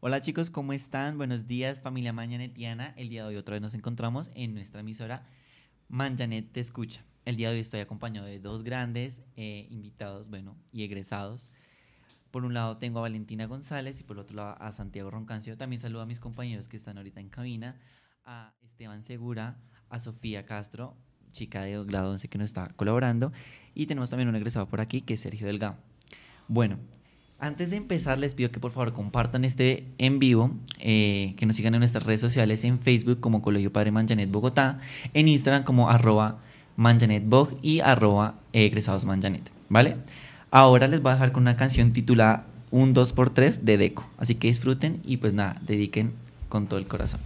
Hola chicos, ¿cómo están? Buenos días familia mañanetiana. El día de hoy otra vez nos encontramos en nuestra emisora Manjanet Te Escucha. El día de hoy estoy acompañado de dos grandes eh, invitados, bueno, y egresados. Por un lado tengo a Valentina González y por otro lado a Santiago Roncancio. También saludo a mis compañeros que están ahorita en cabina, a Esteban Segura, a Sofía Castro, chica de grado 11 que nos está colaborando. Y tenemos también un egresado por aquí que es Sergio Delgado. Bueno, antes de empezar, les pido que por favor compartan este en vivo, eh, que nos sigan en nuestras redes sociales, en Facebook como Colegio Padre Manjanet Bogotá, en Instagram como arroba manjanetbog y arroba egresados ¿vale? Ahora les voy a dejar con una canción titulada Un 2x3 de Deco, así que disfruten y pues nada, dediquen con todo el corazón.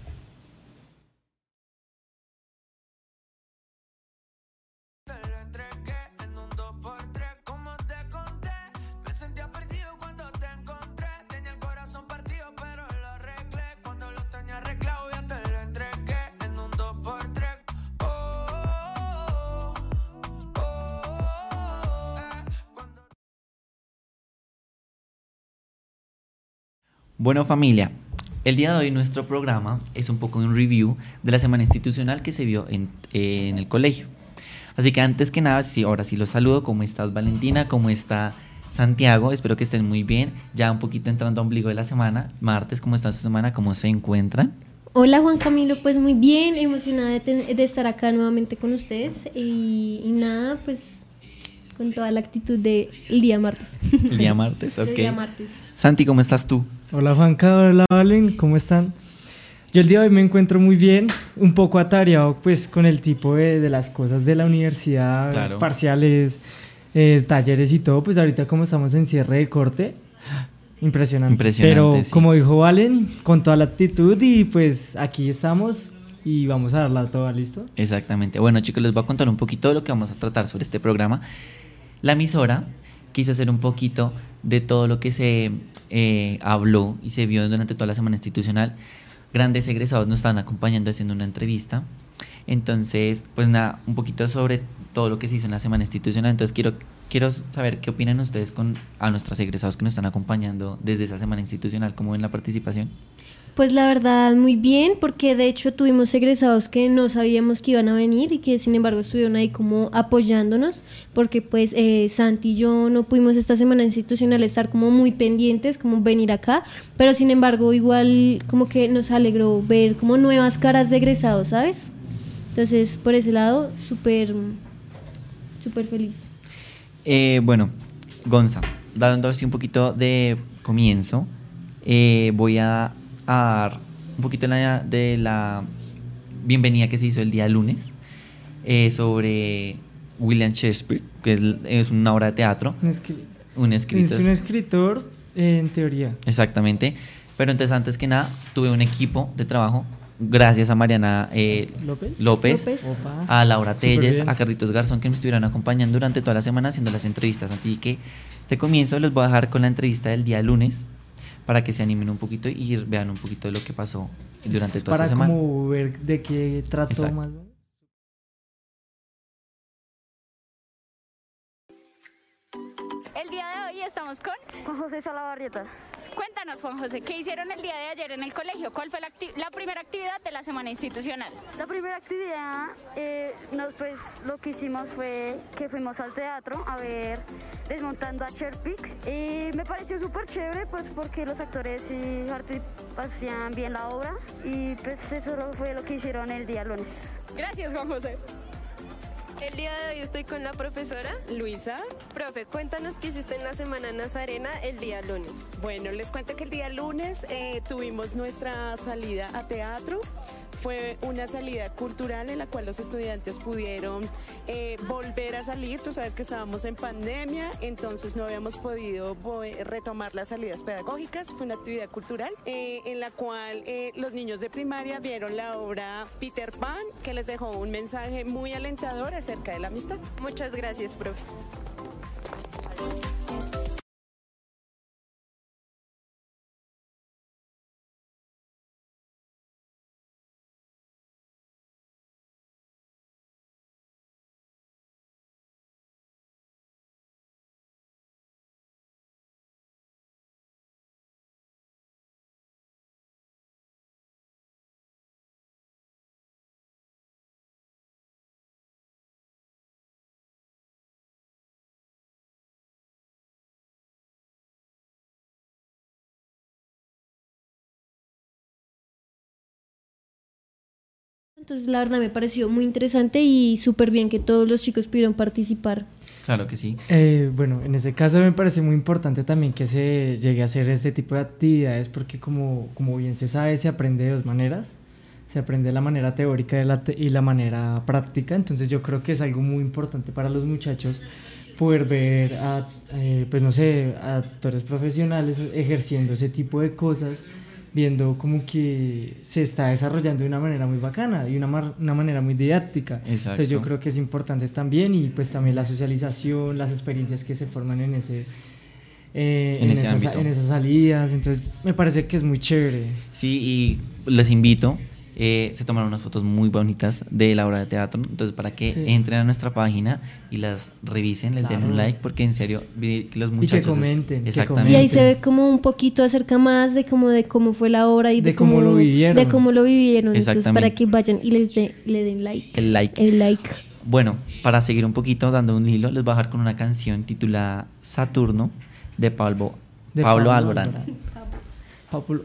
Bueno familia, el día de hoy nuestro programa es un poco un review de la semana institucional que se vio en, eh, en el colegio. Así que antes que nada, sí, ahora sí los saludo. ¿Cómo estás Valentina? ¿Cómo está Santiago? Espero que estén muy bien. Ya un poquito entrando a ombligo de la semana. Martes, ¿cómo está su semana? ¿Cómo se encuentran? Hola Juan Camilo, pues muy bien, emocionada de, ten- de estar acá nuevamente con ustedes y, y nada, pues con toda la actitud del día martes. El día martes, El ok. día martes. Santi, ¿cómo estás tú? Hola Juanca, hola Valen, ¿cómo están? Yo el día de hoy me encuentro muy bien, un poco atareado pues con el tipo de, de las cosas de la universidad, Claro. parciales, eh, talleres y todo, pues ahorita como estamos en cierre de corte, impresionante. Impresionante, Pero sí. como dijo Valen, con toda la actitud y pues aquí estamos y vamos a darla toda, ¿listo? Exactamente. Bueno, chicos, les voy a contar un poquito de lo que vamos a tratar sobre este programa. La emisora quiso hacer un poquito de todo lo que se eh, habló y se vio durante toda la semana institucional. Grandes egresados nos estaban acompañando haciendo una entrevista. Entonces, pues nada, un poquito sobre todo lo que se hizo en la semana institucional. Entonces, quiero, quiero saber qué opinan ustedes con a nuestros egresados que nos están acompañando desde esa semana institucional. ¿Cómo ven la participación? Pues la verdad muy bien, porque de hecho tuvimos egresados que no sabíamos que iban a venir y que sin embargo estuvieron ahí como apoyándonos, porque pues eh, Santi y yo no pudimos esta semana institucional estar como muy pendientes, como venir acá, pero sin embargo igual como que nos alegró ver como nuevas caras de egresados, ¿sabes? Entonces por ese lado, súper, feliz. Eh, bueno, Gonza, dando así un poquito de comienzo, eh, voy a, a dar un poquito de la, de la bienvenida que se hizo el día lunes eh, sobre William Shakespeare, que es, es una obra de teatro, Un escri- un escritor. Es un escritor eh, en teoría. Exactamente. Pero entonces, antes que nada, tuve un equipo de trabajo, gracias a Mariana eh, ¿López? López, López. A Laura Telles, a Carlitos Garzón, que me estuvieron acompañando durante toda la semana haciendo las entrevistas. Así que de comienzo les voy a dejar con la entrevista del día lunes para que se animen un poquito y vean un poquito de lo que pasó durante Es toda esta semana. como ver de qué trató Exacto. más. Estamos con... Juan José Salabarrieta. Cuéntanos, Juan José, ¿qué hicieron el día de ayer en el colegio? ¿Cuál fue la, la primera actividad de la semana institucional? La primera actividad, eh, pues lo que hicimos fue que fuimos al teatro a ver Desmontando a Sherpick y me pareció súper chévere pues porque los actores y arte hacían bien la obra y pues eso fue lo que hicieron el día lunes. Gracias, Juan José. El día de hoy estoy con la profesora Luisa. Profe, cuéntanos qué hiciste en la semana Nazarena el día lunes. Bueno, les cuento que el día lunes eh, tuvimos nuestra salida a teatro. Fue una salida cultural en la cual los estudiantes pudieron eh, volver a salir. Tú sabes que estábamos en pandemia, entonces no habíamos podido retomar las salidas pedagógicas. Fue una actividad cultural eh, en la cual eh, los niños de primaria vieron la obra Peter Pan, que les dejó un mensaje muy alentador acerca de la amistad. Muchas gracias, profe. Entonces la verdad me pareció muy interesante y súper bien que todos los chicos pudieron participar. Claro que sí. Eh, bueno, en este caso me parece muy importante también que se llegue a hacer este tipo de actividades porque como, como bien se sabe, se aprende de dos maneras. Se aprende la manera teórica y la, te- y la manera práctica. Entonces yo creo que es algo muy importante para los muchachos poder ver a, eh, pues no sé, a actores profesionales ejerciendo ese tipo de cosas, viendo como que se está desarrollando de una manera muy bacana y una, mar- una manera muy didáctica. Entonces yo creo que es importante también y pues también la socialización, las experiencias que se forman en ese... eh, En ese esas, en esas salidas, entonces me parece que es muy chévere. Sí, y les invito. Eh, se tomaron unas fotos muy bonitas de la obra de teatro. Entonces, para que Sí. entren a nuestra página y las revisen, les den un like, porque en serio, los que muchachos. comenten, que Exactamente. Y ahí se ve como un poquito acerca más de cómo de cómo fue la obra y de, De cómo lo vivieron. De cómo lo vivieron. Entonces, para que vayan y les de- le den like. El like. El like. Bueno, para seguir un poquito dando un hilo, les voy a dejar con una canción titulada Saturno de Pablo, De Pablo, Alborán. Pablo-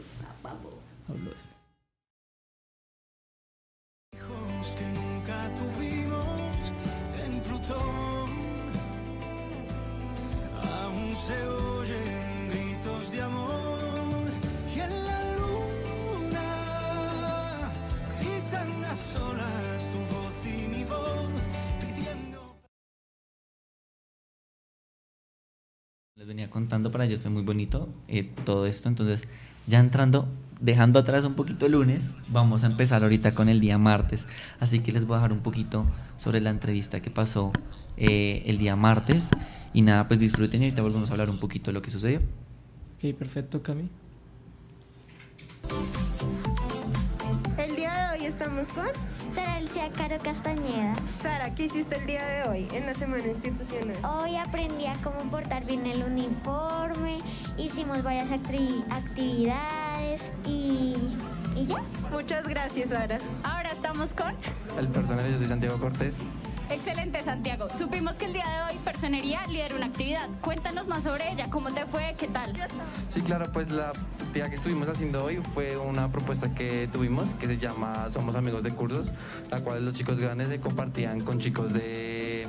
venía contando, para ellos fue muy bonito eh, todo esto. Entonces, ya entrando, dejando atrás un poquito el lunes, vamos a empezar ahorita con el día martes. Así que les voy a dejar un poquito sobre la entrevista que pasó eh, el día martes. Y nada, pues disfruten y ahorita volvemos a hablar un poquito de lo que sucedió. Ok, perfecto, Cami. El día de hoy estamos con Sara Elcia Caro Castañeda. Sara. ¿Qué hiciste el día de hoy en la semana institucional? Hoy aprendí a cómo portar bien el uniforme, hicimos varias actividades y, y ya. Muchas gracias, Sara. Ahora estamos con... El personaje, yo soy Santiago Cortés. Excelente, Santiago. Supimos que el día de hoy Personería lidera una actividad. Cuéntanos más sobre ella. ¿Cómo te fue? ¿Qué tal? Sí, claro, pues la actividad que estuvimos haciendo hoy fue una propuesta que tuvimos que se llama Somos Amigos de Cursos, la cual los chicos grandes se compartían con chicos de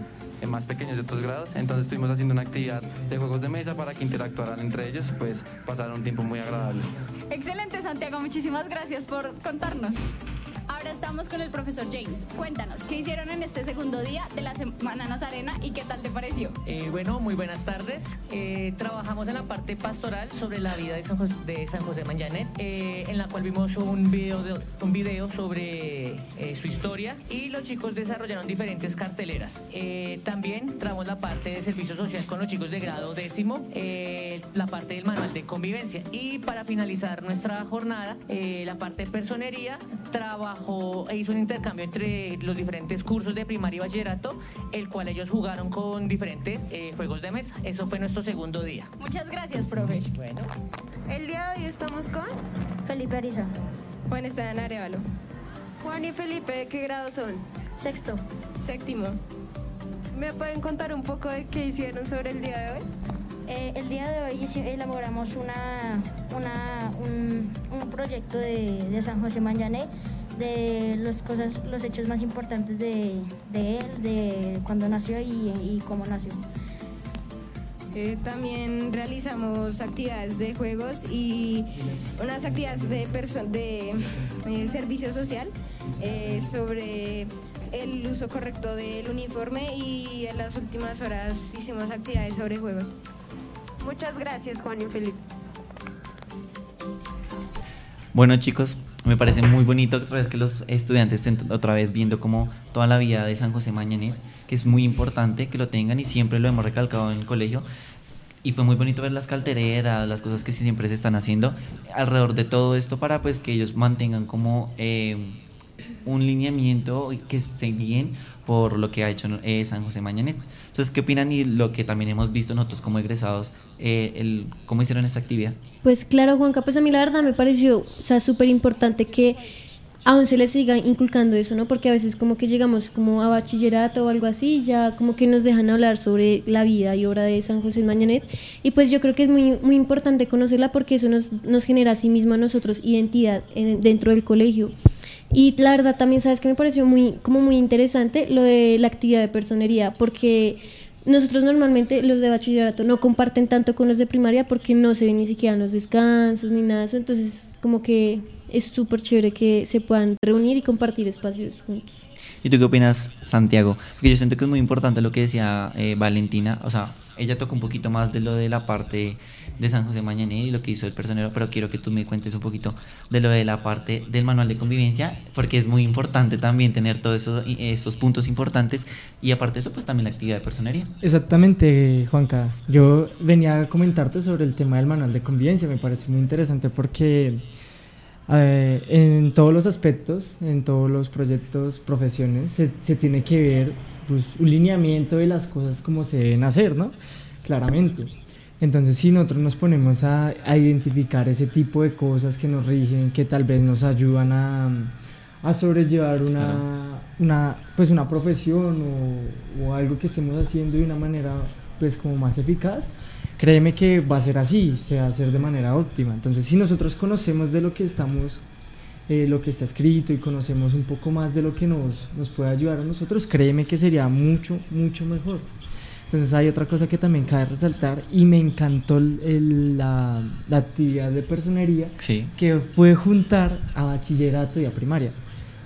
más pequeños de otros grados. Entonces estuvimos haciendo una actividad de juegos de mesa para que interactuaran entre ellos y pues pasar un tiempo muy agradable. Excelente, Santiago. Muchísimas gracias por contarnos. Ahora estamos con el profesor James. Cuéntanos, ¿qué hicieron en este segundo día de la Semana Nazarena y qué tal te pareció? Eh, bueno, muy buenas tardes. Eh, trabajamos en la parte pastoral sobre la vida de San José, de San José Manjanet, eh, en la cual vimos un video, de- un video sobre eh, su historia y los chicos desarrollaron diferentes carteleras. Eh, también trabajamos la parte de servicio social con los chicos de grado décimo, eh, la parte del manual de convivencia y para finalizar nuestra jornada, la parte de personería trabajó e hizo un intercambio entre los diferentes cursos de primaria y bachillerato, el cual ellos jugaron con diferentes eh, juegos de mesa. Eso fue nuestro segundo día. Muchas gracias, profe. Bueno. El día de hoy estamos con Felipe Ariza, Juan Esteban Arevalo. Juan y Felipe, ¿de qué grado son? sexto. Séptimo. ¿Me pueden contar un poco de qué hicieron sobre el día de hoy? Eh, el día de hoy elaboramos una, una- un, un proyecto de, de San José Manjané, de los, cosas, los hechos más importantes de, de él, de cuando nació y, y cómo nació. Eh, también realizamos actividades de juegos y unas actividades de, perso- de eh, servicio social eh, sobre el uso correcto del uniforme y en las últimas horas hicimos actividades sobre juegos. Muchas gracias, Juan y Felipe. Bueno, chicos, me parece muy bonito otra vez que los estudiantes estén otra vez viendo como toda la vida de San José Mañanet, que es muy importante que lo tengan y siempre lo hemos recalcado en el colegio. Y fue muy bonito ver las caltereras, las cosas que siempre se están haciendo alrededor de todo esto para pues que ellos mantengan como eh, un lineamiento y que esté bien por lo que ha hecho eh, San José Mañanet. Entonces, ¿qué opinan? Y lo que también hemos visto nosotros como egresados, eh, el, ¿cómo hicieron esta actividad? Pues claro, Juanca, pues a mí la verdad me pareció, o sea, súper importante que aún se les siga inculcando eso, ¿no? Porque a veces como que llegamos como a bachillerato o algo así, ya como que nos dejan hablar sobre la vida y obra de San José Mañanet. Y pues yo creo que es muy, muy importante conocerla porque eso nos, nos genera a sí mismo a nosotros identidad en- dentro del colegio. Y la verdad también sabes que me pareció muy, como muy interesante lo de la actividad de personería, porque nosotros normalmente los de bachillerato no comparten tanto con los de primaria porque no se ven ni siquiera los descansos ni nada eso, entonces como que es súper chévere que se puedan reunir y compartir espacios juntos. ¿Y tú qué opinas, Santiago? Porque yo siento que es muy importante lo que decía eh, Valentina, o sea, ella tocó un poquito más de lo de la parte de San José Mañané y lo que hizo el personero, pero quiero que tú me cuentes un poquito de lo de la parte del manual de convivencia, porque es muy importante también tener todos esos, puntos importantes y aparte de eso, pues también la actividad de personería. Exactamente, Juanca. Yo venía a comentarte sobre el tema del manual de convivencia, me parece muy interesante porque eh, en todos los aspectos, en todos los proyectos, profesiones, se tiene que ver pues, un lineamiento de las cosas como se deben hacer, ¿no? Claramente. Entonces, si nosotros nos ponemos a, a identificar ese tipo de cosas que nos rigen, que tal vez nos ayudan a, a sobrellevar una, Claro. una, pues una profesión o, o algo que estemos haciendo de una manera pues como más eficaz, créeme que va a ser así, se va a hacer de manera óptima. Entonces, si nosotros conocemos de lo que estamos, eh, lo que está escrito y conocemos un poco más de lo que nos, nos puede ayudar a nosotros, créeme que sería mucho, mucho mejor. Entonces hay otra cosa que también cabe resaltar y me encantó el- el- la, la actividad de personería Sí. que fue juntar a bachillerato y a primaria.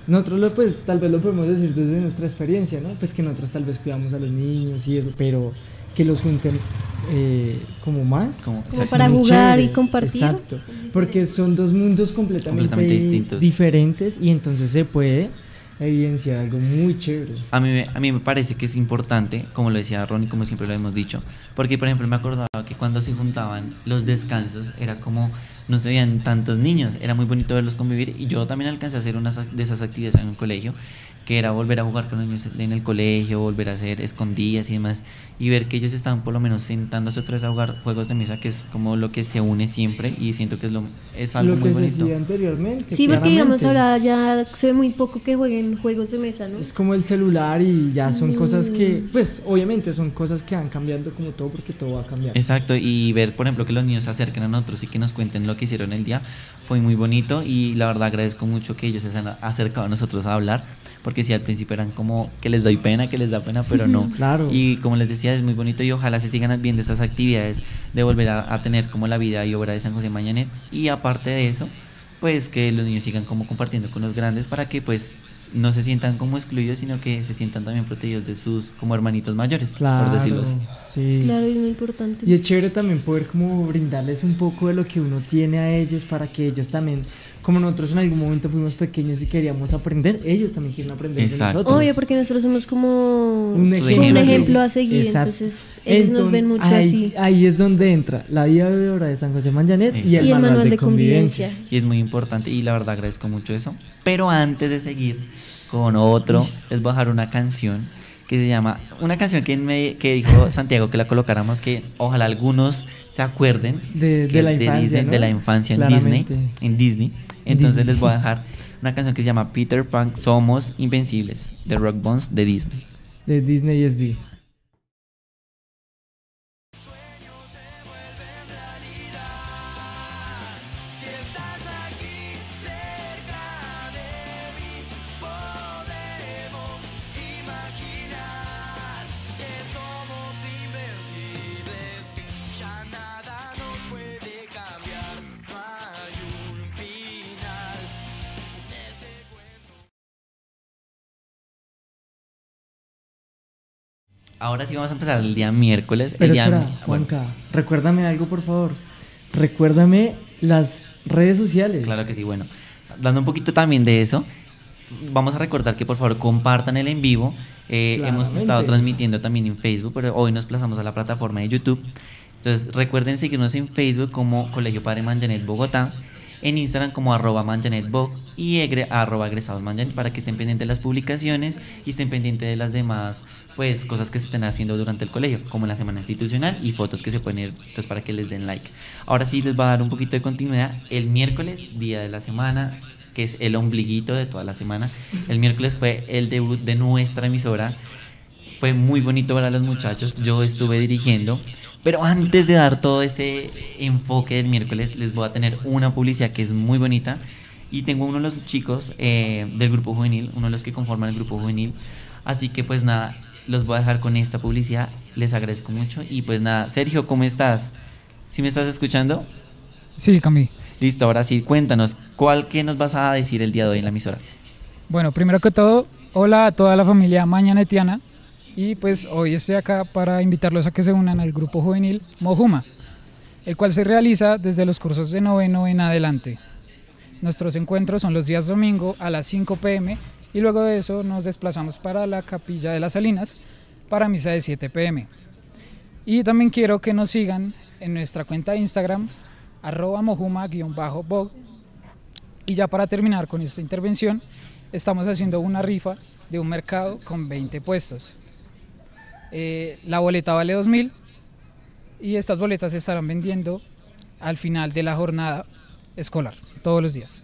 Nosotros lo, pues tal vez lo podemos decir desde nuestra experiencia, ¿no? Pues que nosotros tal vez cuidamos a los niños y eso, pero que los junten eh, como más. Como- Como para jugar y chévere. compartir. Exacto, porque son dos mundos completamente, Completamente distintos. diferentes y entonces se puede evidenciar algo muy chévere. A mí, me- a mí me parece que es importante, como lo decía Ronnie, como siempre lo hemos dicho, porque por ejemplo me acordaba que cuando se juntaban los descansos era como no se veían tantos niños, era muy bonito verlos convivir y yo también alcancé a hacer una de esas actividades en un colegio, que era volver a jugar con los niños en el colegio, volver a hacer escondidas y demás, y ver que ellos estaban por lo menos sentándose otra vez a jugar juegos de mesa, que es como lo que se une siempre y siento que es, lo, es algo lo muy que se bonito. decía anteriormente. Sí, porque digamos claramente. ahora ya se ve muy poco que jueguen juegos de mesa, ¿no? Es como el celular y ya son cosas que, Mm. pues obviamente son cosas que van cambiando como todo porque todo va a cambiar. Exacto, y ver, por ejemplo, que los niños se acerquen a nosotros y que nos cuenten lo que hicieron el día fue muy bonito y la verdad agradezco mucho que ellos se han acercado a nosotros a hablar, porque si al principio eran como que les doy pena, que les da pena, pero no. Claro. Y como les decía, es muy bonito y ojalá se sigan viendo esas actividades de volver a, a tener como la vida y obra de San José Mañanet y aparte de eso, pues que los niños sigan como compartiendo con los grandes para que pues no se sientan como excluidos, sino que se sientan también protegidos de sus como hermanitos mayores, Claro, por decirlo así. sí. Claro, es muy importante. Y es chévere también poder como brindarles un poco de lo que uno tiene a ellos para que ellos también, como nosotros en algún momento fuimos pequeños y queríamos aprender, ellos también quieren aprender Exacto. de nosotros. Obvio, porque nosotros somos como un un ejemplo, a seguir, Exacto. entonces ellos nos ven mucho ahí, así. Ahí es donde entra la vida de obra de San José Mañanet y el, Y el manual, de, convivencia. Y es muy importante y la verdad agradezco mucho eso. Pero antes de seguir con otro, les voy a dejar una canción que se llama, una canción que, me, que dijo Santiago que la colocáramos, que ojalá algunos se acuerden De- la infancia, Disney, ¿no? de la infancia en Disney, en Disney. Entonces les voy a dejar una canción que se llama Peter Pan, Somos Invencibles, de Rock Bones de Disney. De Disney SD. Ahora sí vamos a empezar el día miércoles. Pero el día, espera, bueno, Juanca, recuérdame algo, por favor. Recuérdame las redes sociales. Claro que sí, bueno. Dando un poquito también de eso, vamos a recordar que por favor compartan el en vivo. Eh, hemos estado transmitiendo también en Facebook, pero hoy nos plazamos a la plataforma de YouTube. Entonces recuerden seguirnos en Facebook como Colegio Padre Manjanet Bogotá, en Instagram como arroba manjanetbog y egre- arroba egresados para que estén pendientes de las publicaciones y estén pendientes de las demás pues cosas que se estén haciendo durante el colegio, como la semana institucional y fotos que se pueden ir, entonces para que les den like. Ahora sí les va a dar un poquito de continuidad. El miércoles, día de la semana, que es el ombliguito de toda la semana, el miércoles fue el debut de nuestra emisora. Fue muy bonito ver a los muchachos, yo estuve dirigiendo, pero antes de dar todo ese enfoque del miércoles, les voy a tener una publicidad que es muy bonita y tengo uno de los chicos eh, del grupo juvenil, uno de los que conforman el grupo juvenil. Así que pues nada, los voy a dejar con esta publicidad. Les agradezco mucho y pues nada, Sergio, ¿cómo estás? ¿Sí me estás escuchando? Sí, Cami. Listo, ahora sí, cuéntanos, ¿cuál que nos vas a decir el día de hoy en la emisora? Bueno, primero que todo, hola a toda la familia mañanetiana y pues hoy estoy acá para invitarlos a que se unan al grupo juvenil Mojuma, el cual se realiza desde los cursos de noveno en adelante. Nuestros encuentros son los días domingo a las 5 pm y luego de eso nos desplazamos para la capilla de las Salinas para misa de 7 pm. Y también quiero que nos sigan en nuestra cuenta de Instagram, arroba mojuma-bog. Y ya para terminar con esta intervención, estamos haciendo una rifa de un mercado con 20 puestos. Eh, la boleta vale 2.000 y estas boletas se estarán vendiendo al final de la jornada escolar, todos los días.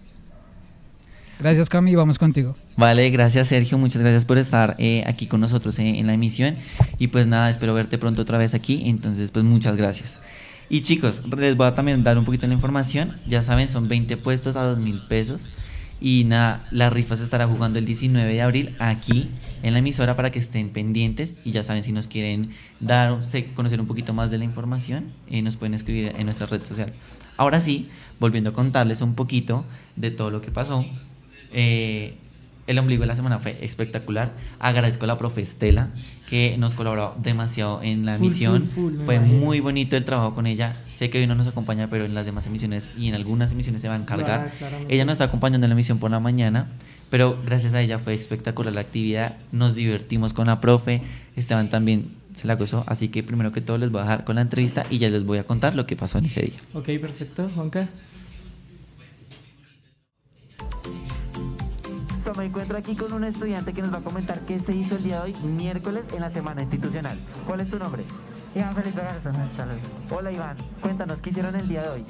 Gracias Cami, vamos contigo. Vale, gracias Sergio, muchas gracias por estar eh, aquí con nosotros eh, en la emisión y pues nada, espero verte pronto otra vez aquí, entonces pues muchas gracias. Y chicos, les voy a también dar un poquito de la información, ya saben, son 20 puestos a 2 mil pesos y nada, la rifa se estará jugando el 19 de abril aquí en la emisora para que estén pendientes y ya saben si nos quieren dar, conocer un poquito más de la información, eh, nos pueden escribir en nuestra red social. Ahora sí, volviendo a contarles un poquito de todo lo que pasó. eh, el ombligo de la semana fue espectacular. Agradezco a la profe Estela que nos colaboró demasiado en la Full, emisión. full, full, fue muy bonito el trabajo con ella. Sé que hoy no nos acompaña, pero en las demás emisiones y en algunas emisiones se va a encargar. Claro, ella nos está acompañando en la emisión por la mañana, pero gracias a ella fue espectacular la actividad. Nos divertimos con la profe. Esteban también se la gozó. Así que primero que todo les voy a dejar con la entrevista y ya les voy a contar lo que pasó en ese día. Ok, perfecto, Juanca. Me encuentro aquí con un estudiante que nos va a comentar qué se hizo el día de hoy, miércoles, en la semana institucional. ¿Cuál es tu nombre? Iván Felipe Garzón, saludos. Hola Iván, cuéntanos, ¿qué hicieron el día de hoy?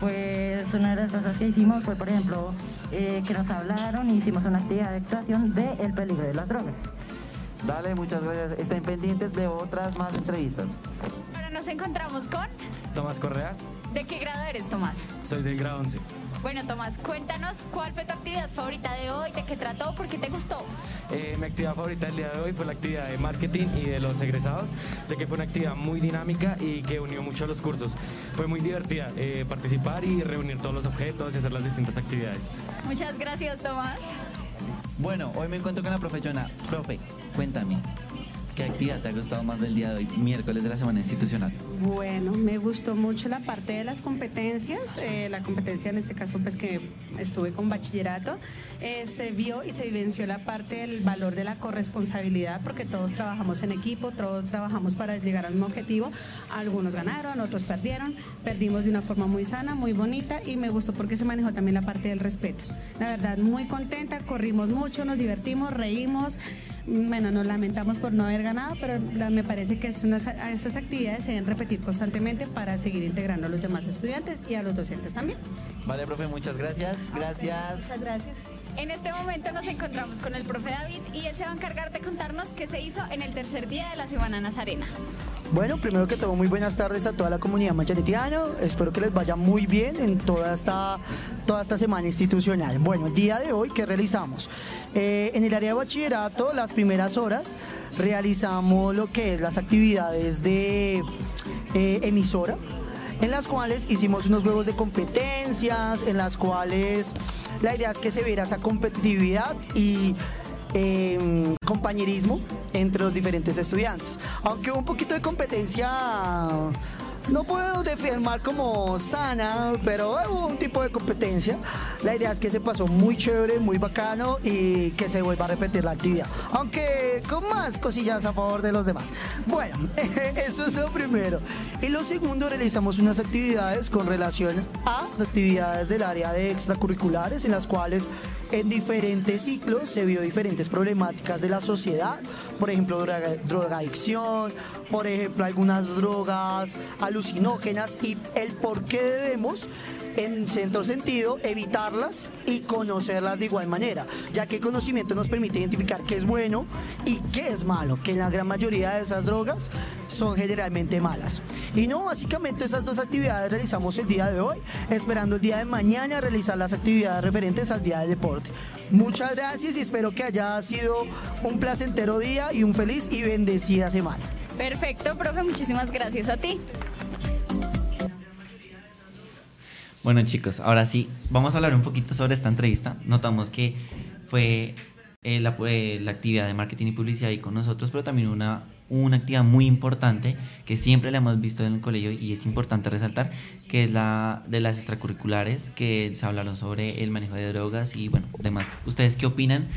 Pues una de las cosas que hicimos fue, por ejemplo, eh, que nos hablaron y hicimos una actividad de actuación de el peligro de las drogas. Dale, muchas gracias. Estén pendientes de otras más entrevistas. Ahora nos encontramos con... Tomás Correa, ¿De qué grado eres, Tomás? soy del grado 11. Bueno, Tomás, cuéntanos cuál fue tu actividad favorita de hoy, de qué trató, por qué te gustó. Eh, mi actividad favorita del día de hoy fue la actividad de marketing y de los egresados, ya que fue una actividad muy dinámica y que unió mucho a los cursos. Fue muy divertida eh, participar y reunir todos los objetos y hacer las distintas actividades. Muchas gracias, Tomás. Bueno, hoy me encuentro con la profe Jonah. Profe, cuéntame, ¿qué actividad te ha gustado más del día de hoy, miércoles de la semana institucional? Bueno, me gustó mucho la parte de las competencias, eh, la competencia en este caso pues que estuve con bachillerato, se vio y se vivenció la parte del valor de la corresponsabilidad porque todos trabajamos en equipo, todos trabajamos para llegar al mismo objetivo, algunos ganaron, otros perdieron, perdimos de una forma muy sana, muy bonita y me gustó porque se manejó también la parte del respeto. La verdad, muy contenta, corrimos mucho, nos divertimos, reímos. Bueno, nos lamentamos por no haber ganado, pero me parece que es unas- a esas actividades se deben repetir constantemente para seguir integrando a los demás estudiantes y a los docentes también. Vale, profe, muchas gracias. Gracias. Muchas gracias. En este momento nos encontramos con el profe David y él se va a encargar de contarnos qué se hizo en el tercer día de la Semana Nazarena. Bueno, primero que todo, muy buenas tardes a toda la comunidad machanetiana. Espero que les vaya muy bien en toda esta, toda esta semana institucional. Bueno, el día de hoy, ¿qué realizamos? Eh, en el área de bachillerato, las primeras horas, realizamos lo que es las actividades de eh, emisora en las cuales hicimos unos juegos de competencias, en las cuales la idea es que se viera esa competitividad y eh, compañerismo entre los diferentes estudiantes. Aunque hubo un poquito de competencia, no puedo afirmar como sana, pero hubo un tipo de competencia. La idea es que se pasó muy chévere, muy bacano y que se vuelva a repetir la actividad. Aunque con más cosillas a favor de los demás. Bueno, eso es lo primero. Y lo segundo, realizamos unas actividades con relación a actividades del área de extracurriculares en las cuales en diferentes ciclos se vio diferentes problemáticas de la sociedad, por ejemplo, droga- drogadicción, por ejemplo, algunas drogas alucinógenas y el por qué debemos en centro sentido, evitarlas y conocerlas de igual manera, ya que el conocimiento nos permite identificar qué es bueno y qué es malo, que la gran mayoría de esas drogas son generalmente malas. Y no, básicamente esas dos actividades realizamos el día de hoy, esperando el día de mañana realizar las actividades referentes al día del deporte. Muchas gracias y espero que haya sido un placentero día y un feliz y bendecida semana. Perfecto, profe, muchísimas gracias a ti. Bueno chicos, ahora sí, vamos a hablar un poquito sobre esta entrevista. Notamos que fue eh, la, eh, la actividad de marketing y publicidad ahí con nosotros, pero también una, una actividad muy importante que siempre la hemos visto en el colegio y es importante resaltar, que es la de las extracurriculares, que se hablaron sobre el manejo de drogas y bueno, demás. ¿Ustedes qué opinan?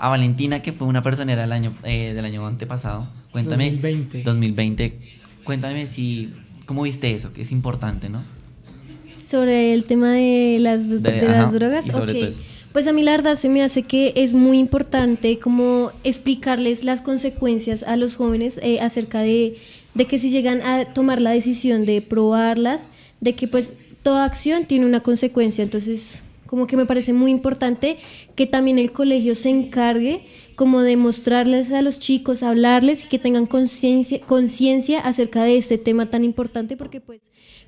A Valentina, que fue una personera del año, eh, del año antepasado, cuéntame. 2020. 2020. Cuéntame si, ¿cómo viste eso? Que es importante, ¿no? Sobre el tema de las, de, De- las drogas, y sobre ok. todo eso. Pues a mí la verdad se me hace que es muy importante como explicarles las consecuencias a los jóvenes eh, acerca de, de que si llegan a tomar la decisión de probarlas, de que pues toda acción tiene una consecuencia. Entonces, como que me parece muy importante que también el colegio se encargue como de mostrarles a los chicos, hablarles y que tengan conciencia conciencia acerca de este tema tan importante porque pues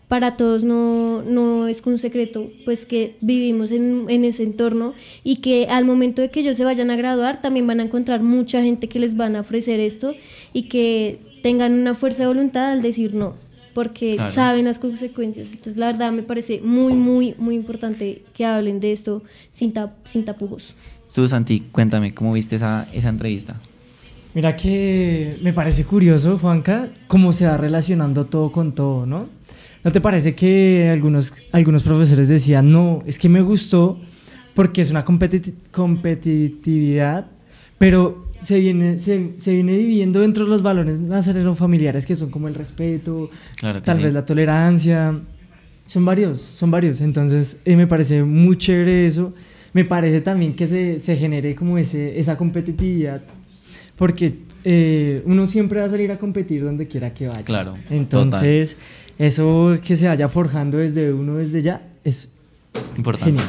para todos no, no es un secreto pues que vivimos en, en ese entorno y que al momento de que ellos se vayan a graduar también van a encontrar mucha gente que les van a ofrecer esto y que tengan una fuerza de voluntad al decir no porque Claro. saben las consecuencias. Entonces la verdad me parece muy, muy, muy importante que hablen de esto sin, tap- sin tapujos. Tú, Santi, cuéntame, ¿cómo viste esa, esa entrevista? Mira que me parece curioso, Juanca, cómo se va relacionando todo con todo, ¿no? ¿No te parece que algunos, algunos profesores decían, no, es que me gustó porque es una competi- competitividad, pero se viene, se, se viene viviendo dentro de los valores nazarenos familiares que son como el respeto, Claro tal sí. vez la tolerancia, son varios, son varios. Entonces, eh, me parece muy chévere eso. Me parece también que se, se genere como ese, esa competitividad, porque eh, uno siempre va a salir a competir donde quiera que vaya. Claro, Entonces, eso que se vaya forjando desde uno, desde ya, es Importante. genial.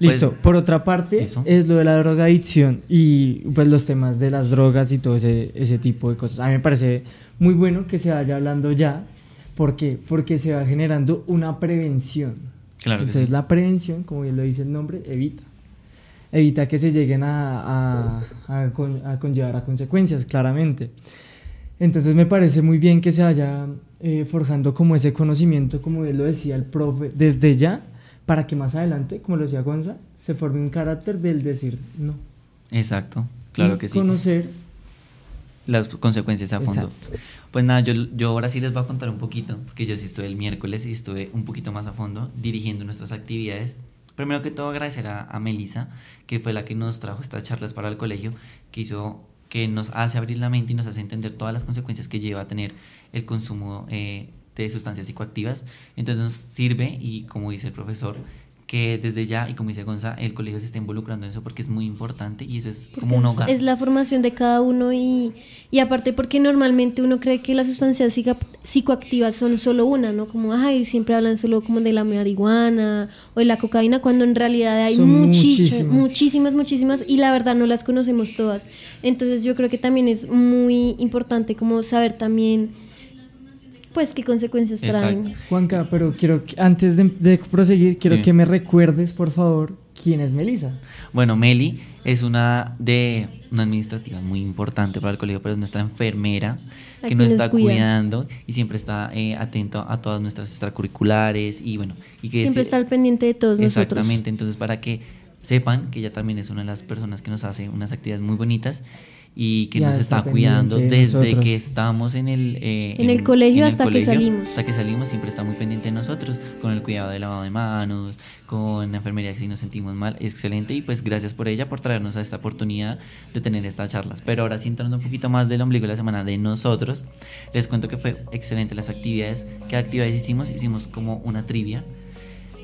Listo. Pues, Por otra parte, eso. es lo de la drogadicción y pues los temas de las drogas y todo ese, ese tipo de cosas. A mí me parece muy bueno que se vaya hablando ya. ¿Por qué? Porque se va generando una prevención. Claro que Entonces sí. la prevención, como bien lo dice el nombre, evita. Evita que se lleguen a, a- a con- a conllevar a consecuencias, claramente. Entonces me parece muy bien que se vaya eh, forjando como ese conocimiento, como él lo decía el profe, desde ya, para que más adelante, como lo decía Gonza, se forme un carácter del decir no. Exacto, claro Y que sí. Conocer las consecuencias a fondo. Exacto. Pues nada, yo, yo ahora sí les voy a contar un poquito, porque yo sí estuve el miércoles y estuve un poquito más a fondo dirigiendo nuestras actividades. Primero que todo agradecer a, a Melissa, que fue la que nos trajo estas charlas para el colegio, que hizo que nos hace abrir la mente y nos hace entender todas las consecuencias que lleva a tener el consumo eh, de sustancias psicoactivas. Entonces nos sirve y como dice el profesor, que desde ya, y como dice Gonza, el colegio se está involucrando en eso porque es muy importante y eso es como un hogar. es la formación de cada uno y, y aparte porque normalmente uno cree que las sustancias psicoactivas son solo una, ¿no? Como, ay, siempre hablan solo como de la marihuana o de la cocaína, cuando en realidad hay muchísimas. muchísimas, muchísimas y la verdad no las conocemos todas. Entonces yo creo que también es muy importante como saber también, pues, qué consecuencias traen. Juanca, pero quiero antes de, de proseguir, quiero Sí. que me recuerdes, por favor, quién es Melissa. Bueno, Meli es una de una administrativa muy importante para el colegio, pero es nuestra enfermera que nos nos está cuida. cuidando y siempre está eh, atento a todas nuestras extracurriculares y bueno, y que Siempre se- está al pendiente de todos nosotros. Exactamente, entonces para que sepan que ella también es una de las personas que nos hace unas actividades muy bonitas y que Ya nos está cuidando desde nosotros. que estamos en el, eh, En el colegio hasta que salimos. Hasta que salimos siempre está muy pendiente de nosotros, con el cuidado del lavado de manos, con la enfermería si nos sentimos mal, excelente y pues gracias por ella, por traernos a esta oportunidad de tener estas charlas. Pero ahora sí entrando un poquito más del ombligo de la semana de nosotros, les cuento que fue excelente las actividades. ¿Qué actividades hicimos? Hicimos como una trivia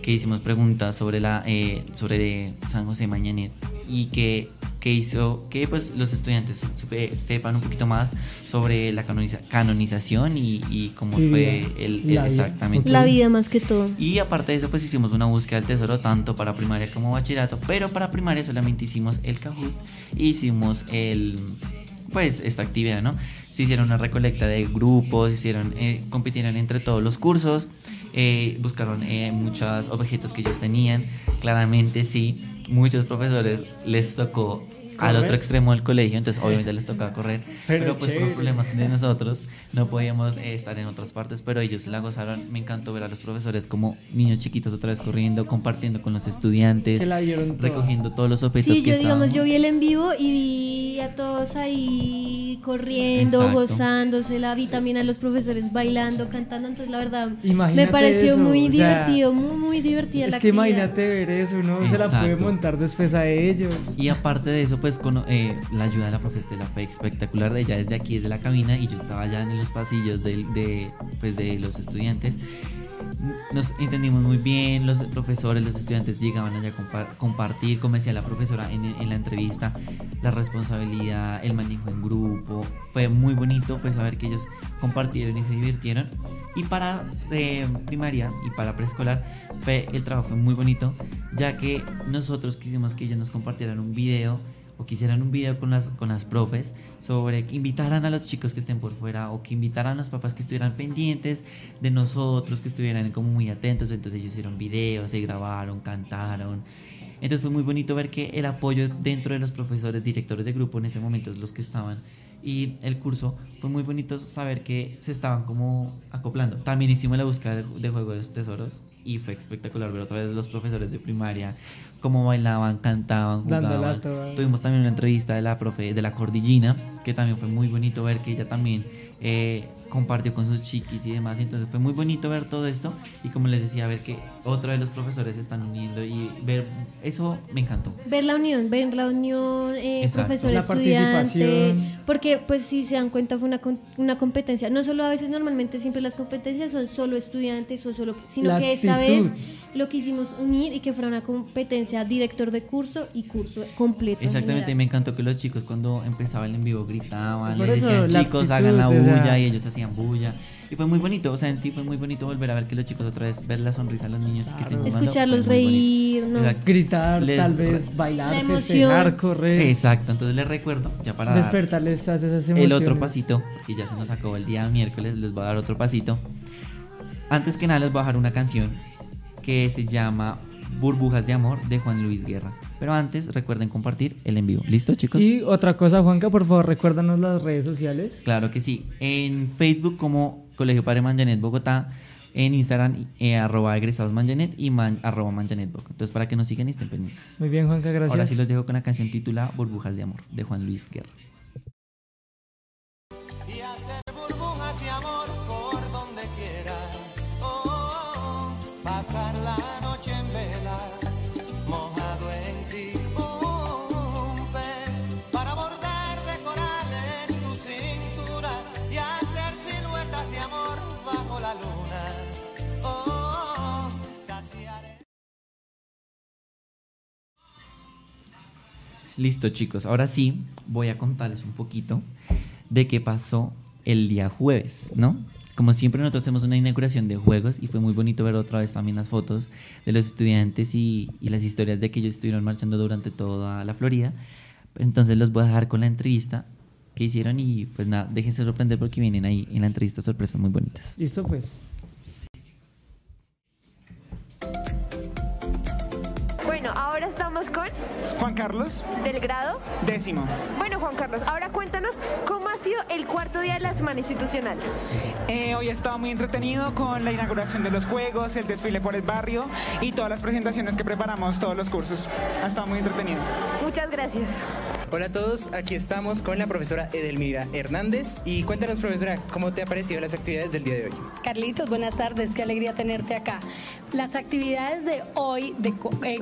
que hicimos preguntas sobre la eh, sobre San José Mañanet y que, que hizo que pues los estudiantes supe- sepan un poquito más sobre la canoniza- canonización y, y cómo Y fue vida. el, La el- vida. exactamente La vida más que todo. y aparte de eso, pues hicimos una búsqueda del tesoro tanto para primaria como bachillerato, pero para primaria solamente hicimos el Kahoot y hicimos el, pues esta actividad, ¿no? Se hicieron una recolecta de grupos, hicieron, eh, compitieron entre todos los cursos, eh, buscaron eh, muchos objetos que ellos tenían, claramente sí, muchos profesores les tocó al otro extremo del colegio, entonces obviamente les tocaba correr, Pero pero, pues chévere. por problemas de nosotros no podíamos eh, estar en otras partes, pero ellos la gozaron. Me encantó ver a los profesores como niños chiquitos otra vez corriendo, compartiendo con los estudiantes, dieron toda. recogiendo todos los objetos Sí, que yo digamos, estaban. yo vi el en vivo y vi a todos ahí corriendo, Exacto. gozándose, la vi también a los profesores bailando, cantando, entonces la verdad Imagínate me pareció eso, muy o sea, divertido, muy, muy divertida Es la que actividad. imagínate ver eso, uno se la puede Exacto. montar después a ellos. Y aparte de eso, pues con, eh, la ayuda de la profe Estela fue espectacular. De ella desde aquí, desde la cabina, y yo estaba allá en los pasillos del- de, pues, de los estudiantes. Nos entendimos muy bien, los profesores, los estudiantes llegaban allá a compa- compartir, como decía la profesora en, en la entrevista, la responsabilidad, el manejo en grupo. Fue muy bonito, fue saber que ellos compartieron y se divirtieron. Y para eh, primaria y para preescolar, fue, el trabajo fue muy bonito, ya que nosotros quisimos que ellos nos compartieran un video o que hicieran un video con las, con las profes sobre que invitaran a los chicos que estén por fuera o que invitaran a los papás que estuvieran pendientes de nosotros, que estuvieran como muy atentos. Entonces ellos hicieron videos, se grabaron, cantaron. Entonces fue muy bonito ver que el apoyo dentro de los profesores, directores de grupo en ese momento, los que estaban, y el curso, fue muy bonito saber que se estaban como acoplando. También hicimos la búsqueda de, de Juego de Tesoros y fue espectacular ver otra vez los profesores de primaria, cómo bailaban, cantaban, jugaban. Tuvimos también una entrevista de la profe de la Cordillina, que también fue muy bonito ver que ella también eh, compartió con sus chiquis y demás. Entonces fue muy bonito ver todo esto y como les decía, ver que otro de los profesores se están uniendo y ver eso me encantó. Ver la unión, ver la unión eh, Exacto. profesor La estudiante, participación. porque pues si se dan cuenta fue una, con- una competencia, no solo a veces normalmente siempre las competencias son solo estudiantes o solo, sino La que esta vez lo quisimos unir y que fuera una competencia director de curso y curso completo. en Exactamente, y me encantó que los chicos cuando empezaba el en vivo gritaban, Por le eso, decían la chicos hagan la actitud, o sea- bulla y ellos hacían bulla. Y fue muy bonito, o sea, en sí fue muy bonito volver a ver que los chicos otra vez, ver la sonrisa de los niños que estén jugando. Escucharlos reír, ¿no? Exacto. Gritar, Les- tal vez bailar, festejar, correr. Exacto, entonces les recuerdo, ya para dar Despertarles todas esas el emociones. otro pasito, que ya se nos acabó el día miércoles, les voy a dar otro pasito. Antes que nada les voy a dejar una canción que se llama Burbujas de Amor de Juan Luis Guerra. Pero antes recuerden compartir el en vivo. ¿Listo chicos? Y otra cosa, Juanca, por favor, recuérdanos las redes sociales. Claro que sí. En Facebook como Colegio Padre Manjanet Bogotá. En Instagram eh, arroba egresados Manjanet y man- arroba Manjanet Bogotá. Entonces para que nos sigan y estén pendientes. Muy bien, Juanca, gracias. Ahora sí los dejo con la canción titulada Burbujas de Amor de Juan Luis Guerra. y hacer burbujas de amor por donde quiera. Listo chicos, ahora sí voy a contarles un poquito de qué pasó el día jueves, ¿no? Como siempre nosotros hacemos una inauguración de juegos y fue muy bonito ver otra vez también las fotos de los estudiantes y, las historias de que ellos estuvieron marchando durante toda la Florida. Entonces los voy a dejar con la entrevista que hicieron y pues nada, déjense sorprender porque vienen ahí en la entrevista sorpresas muy bonitas. Listo, pues. Juan Carlos, del grado. décimo. Bueno, Juan Carlos, ahora cuéntanos cómo ha sido el cuarto día de la semana institucional. Eh, hoy he estado muy entretenido con la inauguración de los juegos, el desfile por el barrio y todas las presentaciones que preparamos todos los cursos. Ha estado muy entretenido. Muchas gracias. Hola a todos, aquí estamos con la profesora Edelmira Hernández y cuéntanos profesora, ¿cómo te ha parecido las actividades del día de hoy? Carlitos, buenas tardes, qué alegría tenerte acá. Las actividades de hoy, de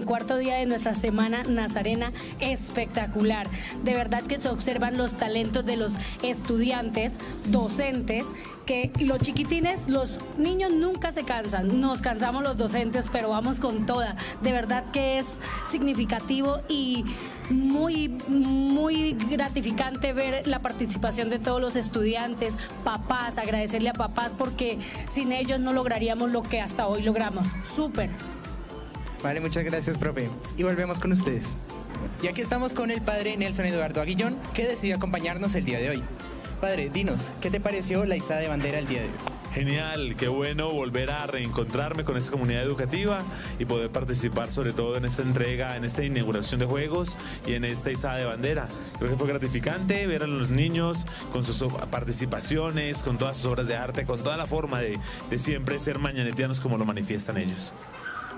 cuarto día de nuestra semana nazarena, espectacular. De verdad que se observan los talentos de los estudiantes, docentes, que los chiquitines, los niños nunca se cansan, nos cansamos los docentes, pero vamos con toda. De verdad que es significativo y muy, muy gratificante ver la participación de todos los estudiantes, papás, agradecerle a papás porque sin ellos no lograríamos lo que hasta hoy logramos. Súper. Vale, muchas gracias, profe. Y volvemos con ustedes. Y aquí estamos con el padre Nelson Eduardo Aguillón, que decidió acompañarnos el día de hoy. Padre, dinos, ¿qué te pareció la izada de bandera el día de hoy? Genial, qué bueno volver a reencontrarme con esta comunidad educativa y poder participar sobre todo en esta entrega, en esta inauguración de juegos y en esta izada de bandera. Creo que fue gratificante ver a los niños con sus participaciones, con todas sus obras de arte, con toda la forma de, de siempre ser mañanetianos como lo manifiestan ellos.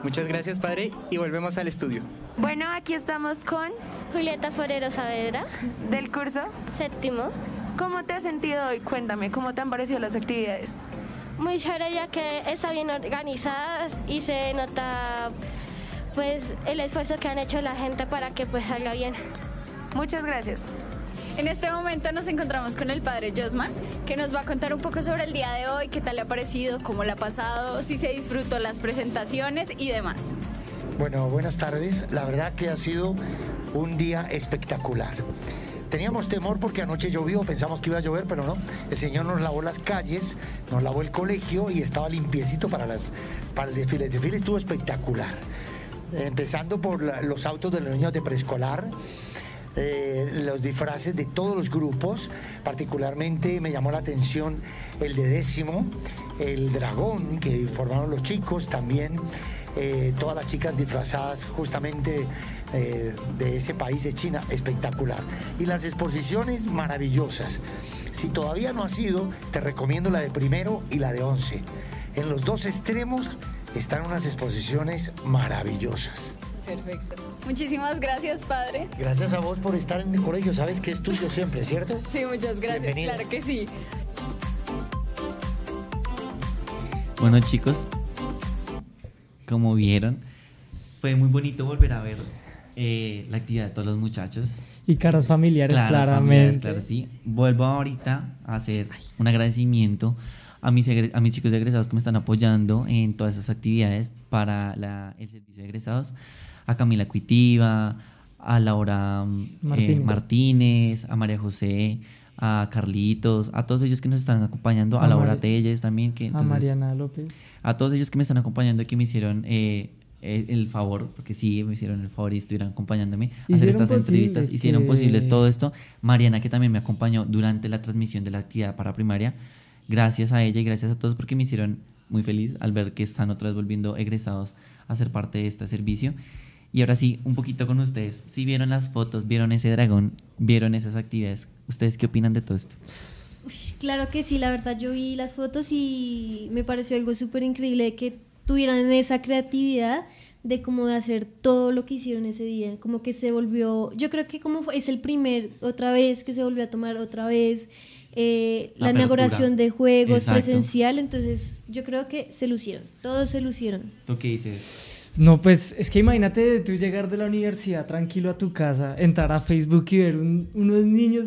Muchas gracias, padre, y volvemos al estudio. Bueno, aquí estamos con Julieta Forero Saavedra, del curso séptimo. ¿Cómo te has sentido hoy? Cuéntame, ¿cómo te han parecido las actividades? Muy chévere ya que está bien organizada y se nota pues el esfuerzo que han hecho la gente para que pues salga bien. Muchas gracias. En este momento nos encontramos con el padre Josman, que nos va a contar un poco sobre el día de hoy, qué tal le ha parecido, cómo le ha pasado, si se disfrutó las presentaciones y demás. Bueno, buenas tardes. La verdad que ha sido un día espectacular. Teníamos temor porque anoche llovió, pensamos que iba a llover, pero no. El Señor nos lavó las calles, nos lavó el colegio y estaba limpiecito para, las, para el desfile. El desfile estuvo espectacular. Empezando por los autos de los niños de preescolar, eh, los disfraces de todos los grupos, particularmente me llamó la atención el de décimo, el dragón que formaron los chicos, también eh, todas las chicas disfrazadas justamente eh, de ese país de China, espectacular. Y las exposiciones maravillosas. Si todavía no has ido, te recomiendo la de primero y la de once. En los dos extremos están unas exposiciones maravillosas. Perfecto. Muchísimas gracias, padre. Gracias a vos por estar en el colegio, sabes que es tuyo siempre, ¿cierto? Sí, muchas gracias. Bienvenido. Claro que sí. Bueno chicos, como vieron, fue muy bonito volver a ver eh, la actividad de todos los muchachos. Y caras familiares, Claro, claramente. familiares, claro, sí. Vuelvo ahorita a hacer un agradecimiento a mis, a mis chicos de egresados que me están apoyando en todas esas actividades para la- el servicio de egresados. A Camila Cuitiva, a Laura mm, eh, Martínez. Martínez, a María José, a Carlitos, a todos ellos que nos están acompañando, a, A Laura Mari- Telles también. Que, A entonces, Mariana López. A todos ellos que me están acompañando que me hicieron eh, eh, el favor, porque sí, me hicieron el favor y estuvieron acompañándome a hacer Hicieron estas entrevistas, hicieron que- posibles todo esto. Mariana, que también me acompañó durante la transmisión de la actividad para primaria, gracias a ella y gracias a todos porque me hicieron muy feliz al ver que están otra vez volviendo egresados a ser parte de este servicio. Y ahora sí, un poquito con ustedes. Si vieron las fotos, vieron ese dragón, vieron esas actividades, ¿ustedes qué opinan de todo esto? Claro que sí, la verdad yo vi las fotos y me pareció algo súper increíble que tuvieran esa creatividad de como de hacer todo lo que hicieron ese día, como que se volvió, yo creo que como fue- es el primer, otra vez que se volvió a tomar otra vez eh, La la, inauguración de juegos Exacto. presencial, entonces yo creo que se lucieron, todos se lucieron. ¿Tú qué dices? No, pues es que imagínate tú llegar de la universidad tranquilo a tu casa, entrar a Facebook y ver un- unos niños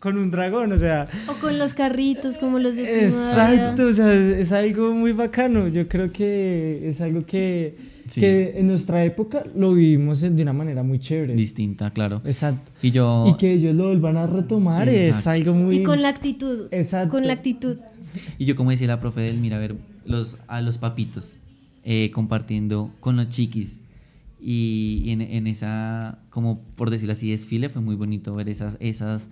con un dragón, o sea, O con los carritos como los de primaria. exacto, o sea, es, es algo muy bacano. Yo creo que es algo que, Sí. que en nuestra época lo vivimos de una manera muy chévere. Distinta, claro. Exacto. Y yo... Y que ellos lo vuelvan a retomar es Exacto. algo muy... Y con la actitud, Exacto. con la actitud. Y yo, como decía la profe del mira, a ver, los, a los papitos eh, compartiendo con los chiquis. Y, y en, en esa, como por decirlo así, desfile, fue muy bonito ver esas, esas,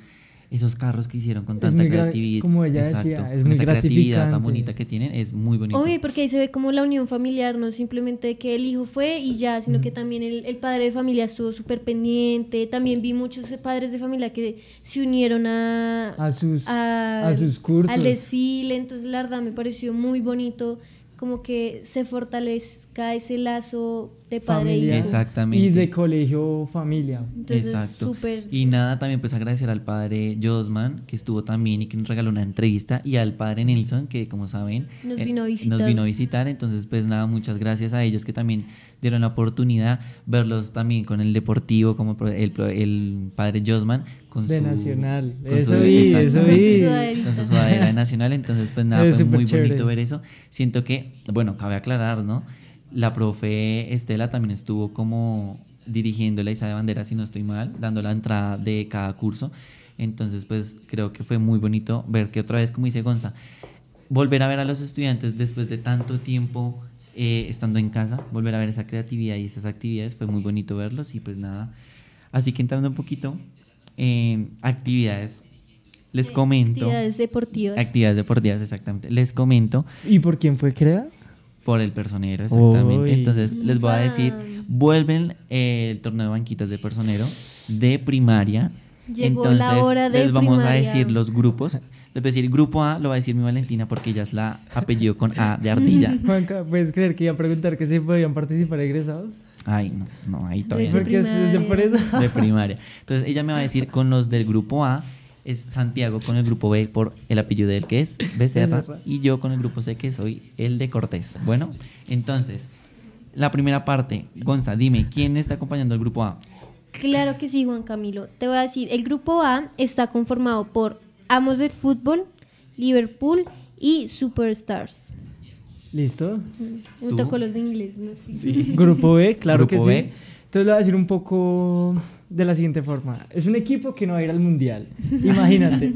esos carros que hicieron con Es tanta creatividad. como ella Exacto, decía, es con muy esa creatividad tan bonita que tienen, es muy bonito. Obvio, porque ahí se ve como la unión familiar, no simplemente que el hijo fue y ya, sino que también el, el padre de familia estuvo súper pendiente. También vi muchos padres de familia que se unieron a, A sus- a sus cursos. Al desfile, entonces la verdad me pareció muy bonito, como que se fortalezca ese lazo de padre e Familia. hijo. Exactamente. Y de colegio familia. Entonces, Exacto. súper- Y nada, también pues agradecer al padre Josman, que estuvo también y que nos regaló una entrevista, y al padre Nelson, que como saben, Nos eh, vino a visitar. Nos vino a visitar, entonces pues nada, muchas gracias a ellos que también dieron la oportunidad verlos también con el deportivo, como pro- el, pro- el padre Josman, con De su... Nacional. con Eso su- vi, exacto, eso con su vi. Con su sudadera de Nacional, entonces pues nada, Es fue muy chévere. bonito ver eso. Siento que, bueno, cabe aclarar, ¿no? La profe Estela también estuvo como dirigiendo la Isa de Bandera, si no estoy mal, dando la entrada de cada curso. Entonces, pues creo que fue muy bonito ver que otra vez, como dice Gonza, volver a ver a los estudiantes después de tanto tiempo eh, estando en casa, volver a ver esa creatividad y esas actividades, fue muy bonito verlos y pues nada. Así que entrando un poquito en actividades, les comento. Actividades deportivas. Actividades deportivas, exactamente. Les comento ¿Y por quién fue creada? por el personero, exactamente. Entonces, les voy a decir, vuelven eh, el torneo de banquitas de personero de primaria. Llegó Entonces, la hora de les vamos a decir los grupos. Les voy a decir, grupo A lo va a decir mi Valentina porque ella es la apellido con A de ardilla. Juanca, ¿puedes creer que iba a preguntar que si podían participar egresados? Ay, no, no, ahí todavía no. Porque es es de presa. de primaria. Entonces ella me va a decir con los del grupo A es Santiago con el grupo B por el apellido del que es Becerra Becerra. y yo con el grupo C que soy el de Cortés. Bueno, entonces la primera parte, Gonza, dime, ¿quién está acompañando al grupo A? Claro que sí, Juan Camilo. Te voy a decir, el grupo A está conformado por Amos del Fútbol, Liverpool y Superstars. ¿Listo? Me ¿Tú? tocó los de inglés, no sé. Grupo B, claro que Grupo sí. B. Entonces le voy a decir un poco de la siguiente forma. Es un equipo que no va a ir al mundial. Imagínate.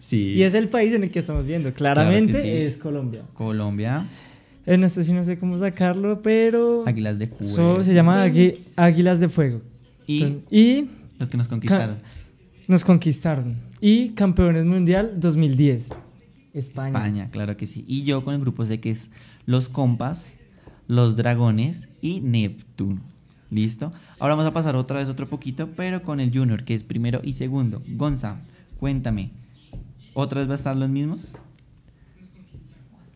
Sí. Y es el país en el que estamos viendo. Claramente Claro que sí. es Colombia. Colombia, En este sí no sé cómo sacarlo, pero. Águilas de So- Fuego. se llama Águilas de Fuego. Y Entonces- y los que nos conquistaron. Nos conquistaron. Y campeones mundial 2010. España. España, claro que sí. Y yo con el grupo C que es los compas, los dragones y Neptuno. ¿Listo? Ahora vamos a pasar otra vez otro poquito, pero con el Junior, que es primero y segundo. Gonza, cuéntame. ¿Otra vez va a estar los mismos?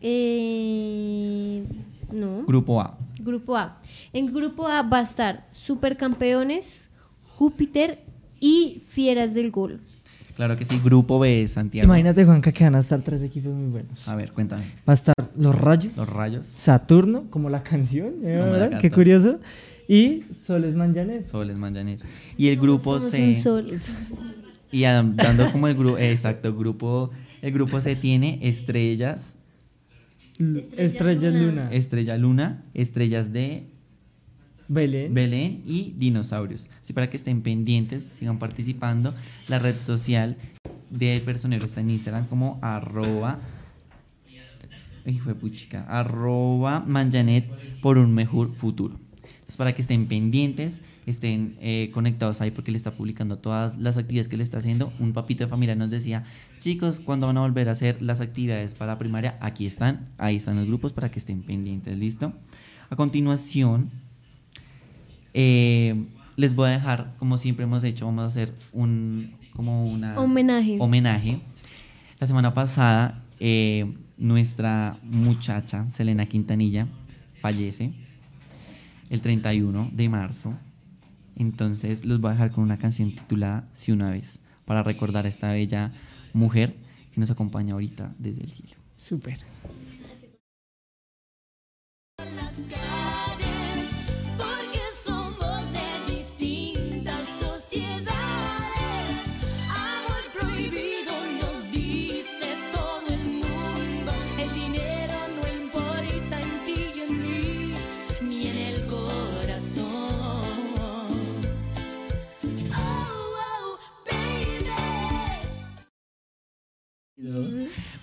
Eh, no. Grupo A. Grupo A. En grupo A va a estar Supercampeones, Júpiter y Fieras del Gol. Claro que sí. Grupo B, Santiago. Imagínate, Juanca, que van a estar tres equipos muy buenos. A ver, cuéntame. Va a estar los Rayos. Los Rayos. Saturno, como la canción. ¿eh? ¿verdad? Qué curioso. Y Soles Manjanet. Soles Manjanet. Y el grupo C. un sol. Y dando como el grupo, exacto, grupo, el grupo C tiene estrellas, Estrellas Luna. estrella luna, estrellas de Belén. Belén y dinosaurios. Así para que estén pendientes, sigan participando. La red social del personero está en Instagram como arroba hijo puchica, arroba manjanet por un mejor futuro. Entonces para que estén pendientes, estén eh, conectados ahí porque le está publicando todas las actividades que le está haciendo. Un papito de familia nos decía, chicos, ¿cuándo van a volver a hacer las actividades para primaria? Aquí están, ahí están los grupos para que estén pendientes, ¿listo? A continuación, eh, les voy a dejar, como siempre hemos hecho, vamos a hacer un como una Homenaje. homenaje. La semana pasada, eh, nuestra muchacha, Selena Quintanilla, fallece el 31 de marzo. Entonces, los voy a dejar con una canción titulada Si una vez, para recordar a esta bella mujer que nos acompaña ahorita desde el cielo. Súper.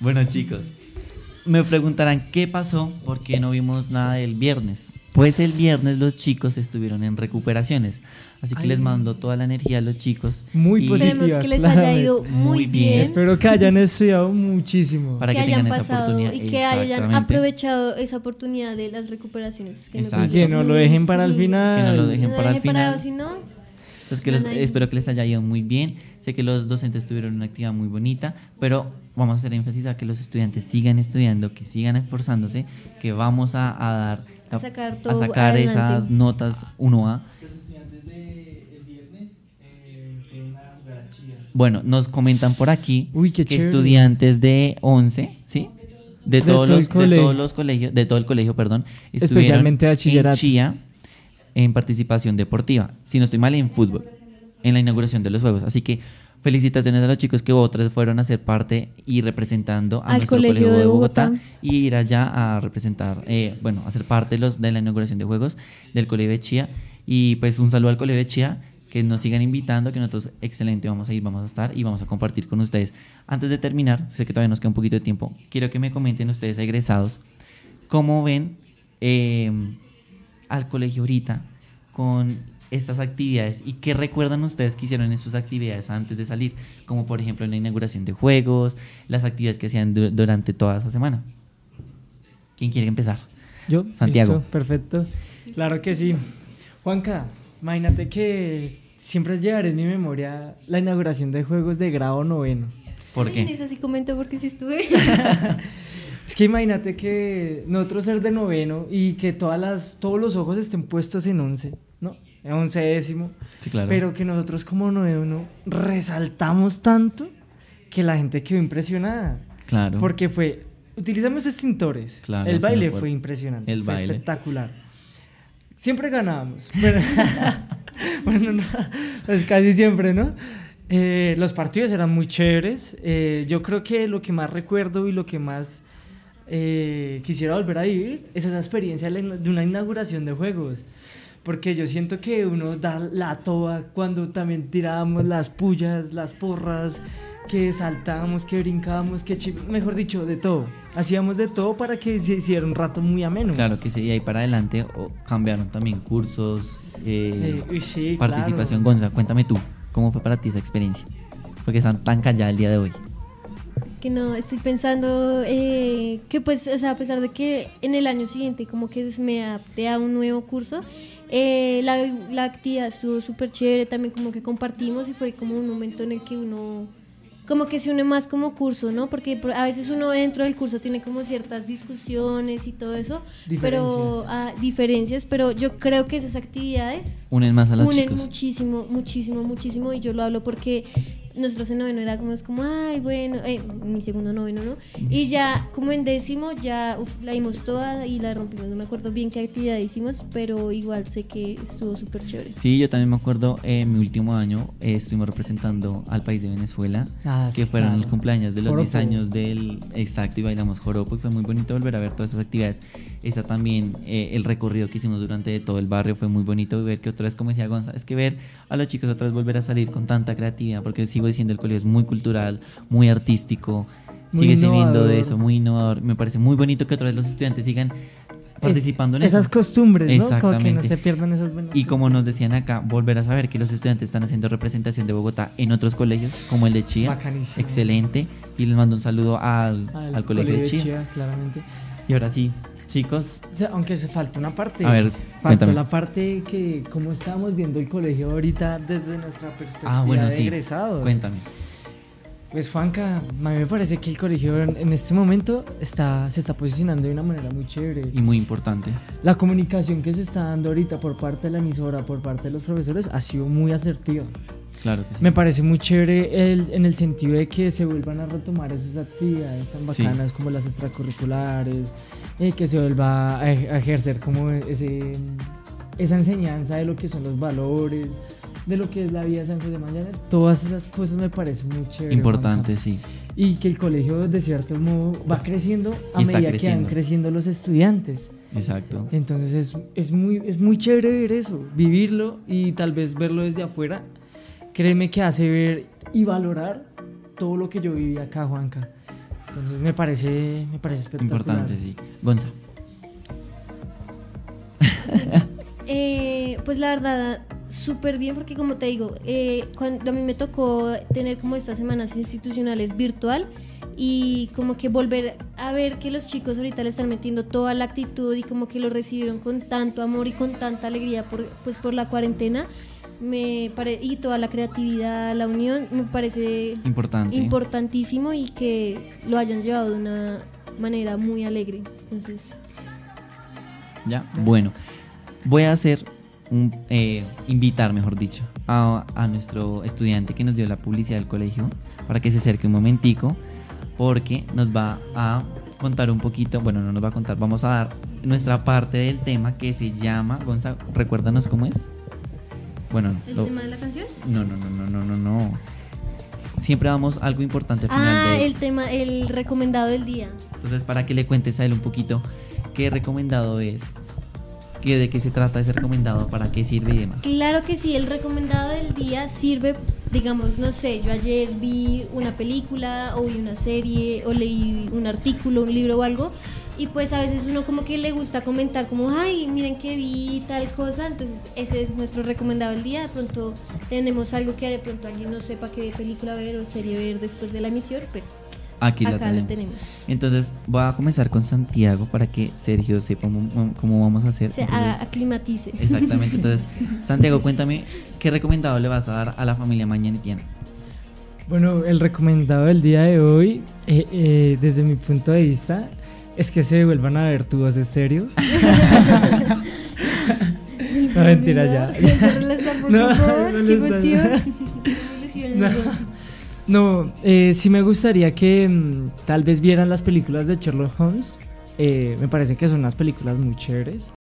Bueno, chicos, me preguntarán qué pasó, por qué no vimos nada del viernes. Pues el viernes los chicos estuvieron en recuperaciones, así que Ay. les mando toda la energía a los chicos. Muy y- positiva. Esperemos que les haya claramente. ido muy bien. Espero que hayan estudiado muchísimo. Para que, que hayan tengan esa pasado oportunidad. y que hayan aprovechado esa oportunidad de las recuperaciones. Que Exacto. gustó Que no lo dejen para el final. Que no lo dejen No para el dejen final. si no, Entonces, que los- Van ahí. espero que les haya ido muy bien. Sé que los docentes tuvieron una actividad muy bonita, pero vamos a hacer énfasis a que los estudiantes sigan estudiando, que sigan esforzándose, que vamos a, a dar a sacar a todo sacar adelante. esas notas 1A. Los estudiantes del viernes eh, fueron a jugar a Chía. Bueno, nos comentan por aquí Uy, que chévere. estudiantes de 11, ¿sí? De De todos, todo el los, de colegio. todos los colegios, de todo el colegio, perdón, estuvieron Especialmente bachillerato. en Chía en participación deportiva. Si no estoy mal, en fútbol, en la inauguración de los juegos. Así que felicitaciones a los chicos que otros fueron a ser parte y representando a Al nuestro colegio colegio, de de Bogotá, Bogotá. y ir allá a representar, eh, bueno, a ser parte de, los, de la inauguración de juegos del colegio de Chía. Y pues un saludo al colegio de Chía, que nos sigan invitando, que nosotros excelente vamos a ir, vamos a estar y vamos a compartir con ustedes. Antes de terminar, sé que todavía nos queda un poquito de tiempo, quiero que me comenten ustedes egresados cómo ven eh, al colegio ahorita con estas actividades y qué recuerdan ustedes que hicieron en sus actividades antes de salir, como por ejemplo en la inauguración de juegos, las actividades que hacían du- durante toda esa semana. ¿Quién quiere empezar? Yo, Santiago. listo, perfecto. Claro que sí. Juanca, imagínate que siempre llevaré en mi memoria la inauguración de juegos de grado noveno. ¿Por En esa sí comento porque sí estuve. Es que imagínate que nosotros ser de noveno y que todas las, todos los ojos estén puestos en once, ¿no? En once décimo. Sí, claro. Pero que nosotros como noveno resaltamos tanto que la gente quedó impresionada. Claro. Porque fue, utilizamos extintores. Claro, el baile fue impresionante. El fue baile. espectacular. Siempre ganábamos. Bueno, no, pues casi siempre, ¿no? Eh, los partidos eran muy chéveres. Eh, yo creo que lo que más recuerdo y lo que más eh, quisiera volver a vivir es esa experiencia de una inauguración de juegos. Porque yo siento que uno da la toa cuando también tirábamos las pullas, las porras, que saltábamos, que brincábamos, que mejor dicho, de todo. Hacíamos de todo para que se hiciera un rato muy ameno. Claro que sí, y ahí para adelante o cambiaron también cursos, eh, Eh, sí, participación. claro. Gonza, cuéntame tú, ¿cómo fue para ti esa experiencia? Porque están tan calladas el día de hoy. Que no, estoy pensando eh, que pues, o sea, a pesar de que en el año siguiente como que me adapté a un nuevo curso, eh, la, la actividad estuvo súper chévere, también como que compartimos y fue como un momento en el que uno como que se une más como curso, ¿no? Porque por- a veces uno dentro del curso tiene como ciertas discusiones y todo eso, pero Diferencias. ah, diferencias, pero yo creo que esas actividades Unen más a los unen chicos. muchísimo, muchísimo, muchísimo y yo lo hablo porque nosotros en noveno era como, es como ay, bueno, eh, mi segundo noveno, ¿no? Y ya como en décimo ya uf, la dimos toda y la rompimos, no me acuerdo bien qué actividad hicimos, pero igual sé que estuvo súper chévere. Sí, yo también me acuerdo, eh, en mi último año eh, estuvimos representando al país de Venezuela, Ah, que sí, fueron claro. el cumpleaños de los Joropo. 10 años del exacto y bailamos joropo y fue muy bonito volver a ver todas esas actividades. Esa también, eh, el recorrido que hicimos durante todo el barrio fue muy bonito y ver que otra vez, como decía Gonza, es que ver a los chicos otra vez volver a salir con tanta creatividad, porque sigo diciendo el colegio es muy cultural, muy artístico, Muy sigue siendo de eso, muy innovador. Me parece muy bonito que otra vez los estudiantes sigan participando en esas eso. costumbres, ¿no? Como que no Exactamente. se pierdan esas buenas Y como nos decían acá, volver a saber que los estudiantes están haciendo representación de Bogotá en otros colegios, como el de Chía. Bacanísimo. Excelente. Y les mando un saludo al, al, colegio, de Chía. claramente. Y ahora sí, chicos. O sea, aunque se falta una parte. A ver, faltó la parte que, como estábamos viendo el colegio ahorita desde nuestra perspectiva Ah, bueno, de sí. egresados. Cuéntame. Pues, Juanca, a mí me parece que el colegio en, este momento está, se está posicionando de una manera muy chévere. Y muy importante. La comunicación que se está dando ahorita por parte de la emisora, por parte de los profesores, ha sido muy asertiva. Claro que sí. Me parece muy chévere el- en el sentido de que se vuelvan a retomar esas actividades tan Sí. bacanas como las extracurriculares, eh, que se vuelva a, ej- a ejercer como ese, esa enseñanza de lo que son los valores, de lo que es la vida de San José Mañana. Todas esas cosas me parecen muy chéveres. Importante, sí. Y que el colegio de cierto modo va creciendo a medida que van creciendo. creciendo los estudiantes. Exacto. Entonces es, es, muy, es muy chévere ver eso, vivirlo y tal vez verlo desde afuera. Créeme que hace ver y valorar todo lo que yo viví acá, Juanca. Entonces me parece, me parece espectacular. Importante, sí. Gonza. Eh, pues la verdad, súper bien porque como te digo, eh, cuando a mí me tocó tener como estas semanas institucionales virtual y como que volver a ver que los chicos ahorita le están metiendo toda la actitud y como que lo recibieron con tanto amor y con tanta alegría por, pues por la cuarentena me pare- y toda la creatividad, la unión, me parece Importante. importantísimo y que lo hayan llevado de una manera muy alegre. Entonces, ¿Ya? Bueno, voy a hacer un, eh, invitar, mejor dicho, a, a nuestro estudiante que nos dio la publicidad del colegio para que se acerque un momentico porque nos va a contar un poquito, bueno, no nos va a contar, vamos a dar nuestra parte del tema que se llama, Gonza, recuérdanos cómo es. Bueno, ¿El lo- tema de la canción? no, no, no, no, no, no, no. Siempre damos algo importante al final Ah, de el tema, el recomendado del día. entonces, para que le cuentes a él un poquito qué recomendado es, qué, de qué se trata ese recomendado, para qué sirve y demás. Claro que sí, el recomendado del día sirve, digamos, no sé, yo ayer vi una película o vi una serie o leí un artículo, un libro o algo y pues a veces uno como que le gusta comentar como, ay, miren que vi tal cosa, entonces ese es nuestro recomendado del día, de pronto tenemos algo que de pronto alguien no sepa qué película ver o serie ver después de la emisión, pues Aquí la acá la tenemos. tenemos. Entonces, voy a comenzar con Santiago para que Sergio sepa cómo, cómo vamos a hacer. Se Entonces, a- aclimatice. Exactamente. Entonces, Santiago, cuéntame qué recomendado le vas a dar a la familia mañanetiana. Bueno, el recomendado del día de hoy, eh, eh, desde mi punto de vista, es que se vuelvan a ver tu voz estéreo. no, mentira, ya. No, eh, sí me gustaría que mm, tal vez vieran las películas de Sherlock Holmes. Eh, me parece que son unas películas muy chéveres.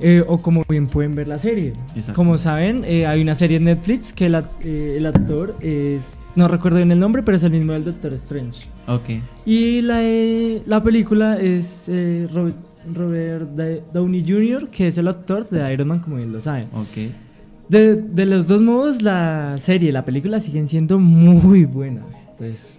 Eh, o como bien pueden ver la serie. Exacto. Como saben, eh, hay una serie en Netflix que eh, el actor es... No recuerdo bien el nombre, pero es el mismo del Doctor Strange. Ok. Y la, eh, la película es eh, Robert, Robert Downey Jr., que es el actor de Iron Man, como bien lo saben. Ok. De, de los dos modos, la serie y la película siguen siendo muy buenas. Entonces,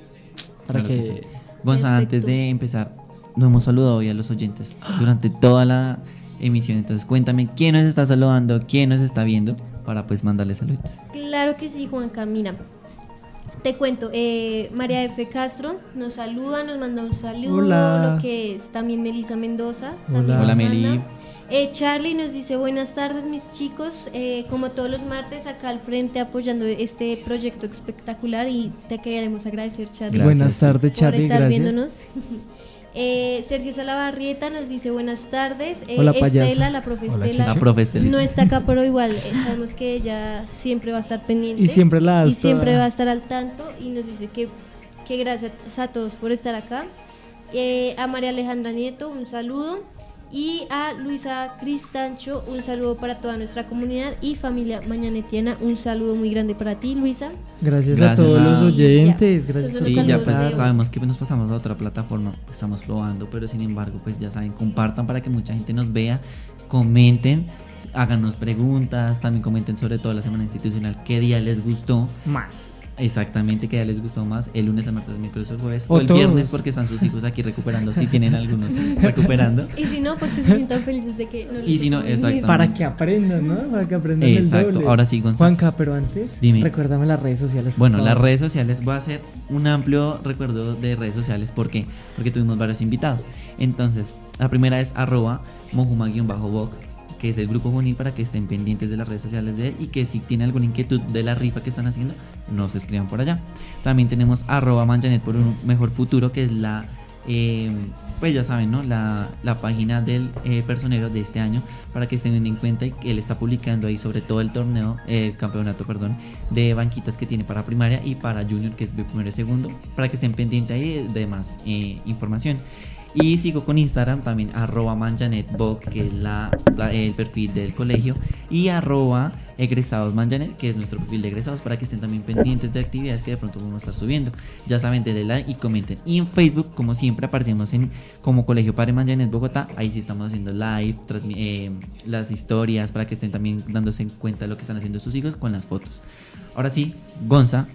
para Claro que que... sí. Gonza, antes de empezar, no hemos saludado hoy a los oyentes durante toda la emisión. Entonces, cuéntame quién nos está saludando, quién nos está viendo, para pues mandarle saludos. Claro que sí, Juanca. Mira, te cuento. eh, María F. Castro nos saluda, nos manda un saludo. Hola. Lo que es también Melissa Mendoza. Hola. también Hola, nos Meli. Eh, Charlie nos dice buenas tardes mis chicos, Eh, como todos los martes acá al frente apoyando este proyecto espectacular y te queremos agradecer Charlie. Gracias. Buenas tardes, por Charlie, estar gracias. viéndonos. Eh, Sergio Salabarrieta nos dice buenas tardes. Eh, Hola. Estela, la profe Hola, Estela, Cheche. La profe Estelita. no está acá, pero igual eh, sabemos que ella siempre va a estar pendiente. Y siempre la Y siempre va a estar al tanto y nos dice que, que gracias a todos por estar acá. Eh, a María Alejandra Nieto, un saludo. Y a Luisa Cristancho, un saludo para toda nuestra comunidad y familia mañanetiana. Un saludo muy grande para ti, Luisa. Gracias, a Gracias todos a- los oyentes. Ya. Gracias Sí, ya los pues de sabemos que nos pasamos a otra plataforma, estamos probando, pero sin embargo, pues ya saben, compartan para que mucha gente nos vea, comenten, háganos preguntas, también comenten sobre todo la semana institucional, qué día les gustó. Más. Exactamente, qué día les gustó más, el lunes, el martes, el miércoles o el jueves, o, O el todos. viernes porque están sus hijos aquí recuperando, si tienen algunos recuperando. Y si no, pues que se sientan felices de que no les Y si no, venir. Para que aprendan, ¿no? Para que aprendan Exacto, el doble. ahora sí, Gonzalo. Juanca, pero antes, Dime. recuérdame las redes sociales. Bueno, favor. las redes sociales, voy a hacer un amplio recuerdo de redes sociales. ¿Por qué? Porque tuvimos varios invitados. Entonces, la primera es arroba mojuma-boc, que es el grupo juvenil para que estén pendientes de las redes sociales de él y que si tienen alguna inquietud de la rifa que están haciendo, nos escriban por allá. También tenemos arroba por un mejor futuro, que es la... eh, pues ya saben, ¿no? La, la página del eh, personero de este año para que den en cuenta y que él está publicando ahí sobre todo el torneo, el campeonato, perdón, de banquitas que tiene para primaria y para junior, que es primero y segundo, para que estén pendientes ahí de más eh, información. Y sigo con Instagram también, arroba manjanetboc, que es la, el perfil del colegio, y arroba egresados manjanet, que es nuestro perfil de egresados, para que estén también pendientes de actividades que de pronto vamos a estar subiendo. Ya saben, denle like y comenten. Y en Facebook, como siempre, aparecemos en como Colegio Padre Manjanet Bogotá. Ahí sí estamos haciendo live, eh, las historias, para que estén también dándose en cuenta lo que están haciendo sus hijos con las fotos. Ahora sí, Gonza,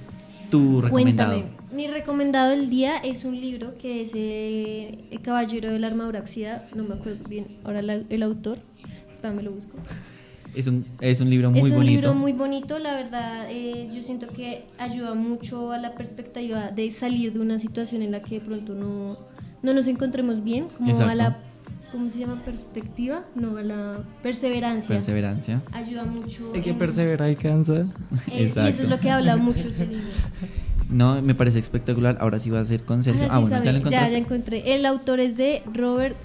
tu recomendado. Cuéntame. Mi recomendado del día es un libro que es eh, El Caballero de la Armadura Oxida. No me acuerdo bien ahora la- el autor. Espera, me lo busco. Es un, es un libro muy es un bonito. libro muy bonito, la verdad. eh, yo siento que ayuda mucho a la perspectiva de salir de una situación en la que de pronto no, no nos encontremos bien, como a la. ¿Cómo se llama? Perspectiva, no, la perseverancia. Perseverancia. Ayuda mucho. El que en- persevera alcanza. eh, y eso es lo que habla mucho ese libro. No, me parece espectacular. Ahora sí va a ser con Sergio. Ahora ah, sí bueno, sabe, ya lo ya, encontraste. ya encontré. El autor es de Robert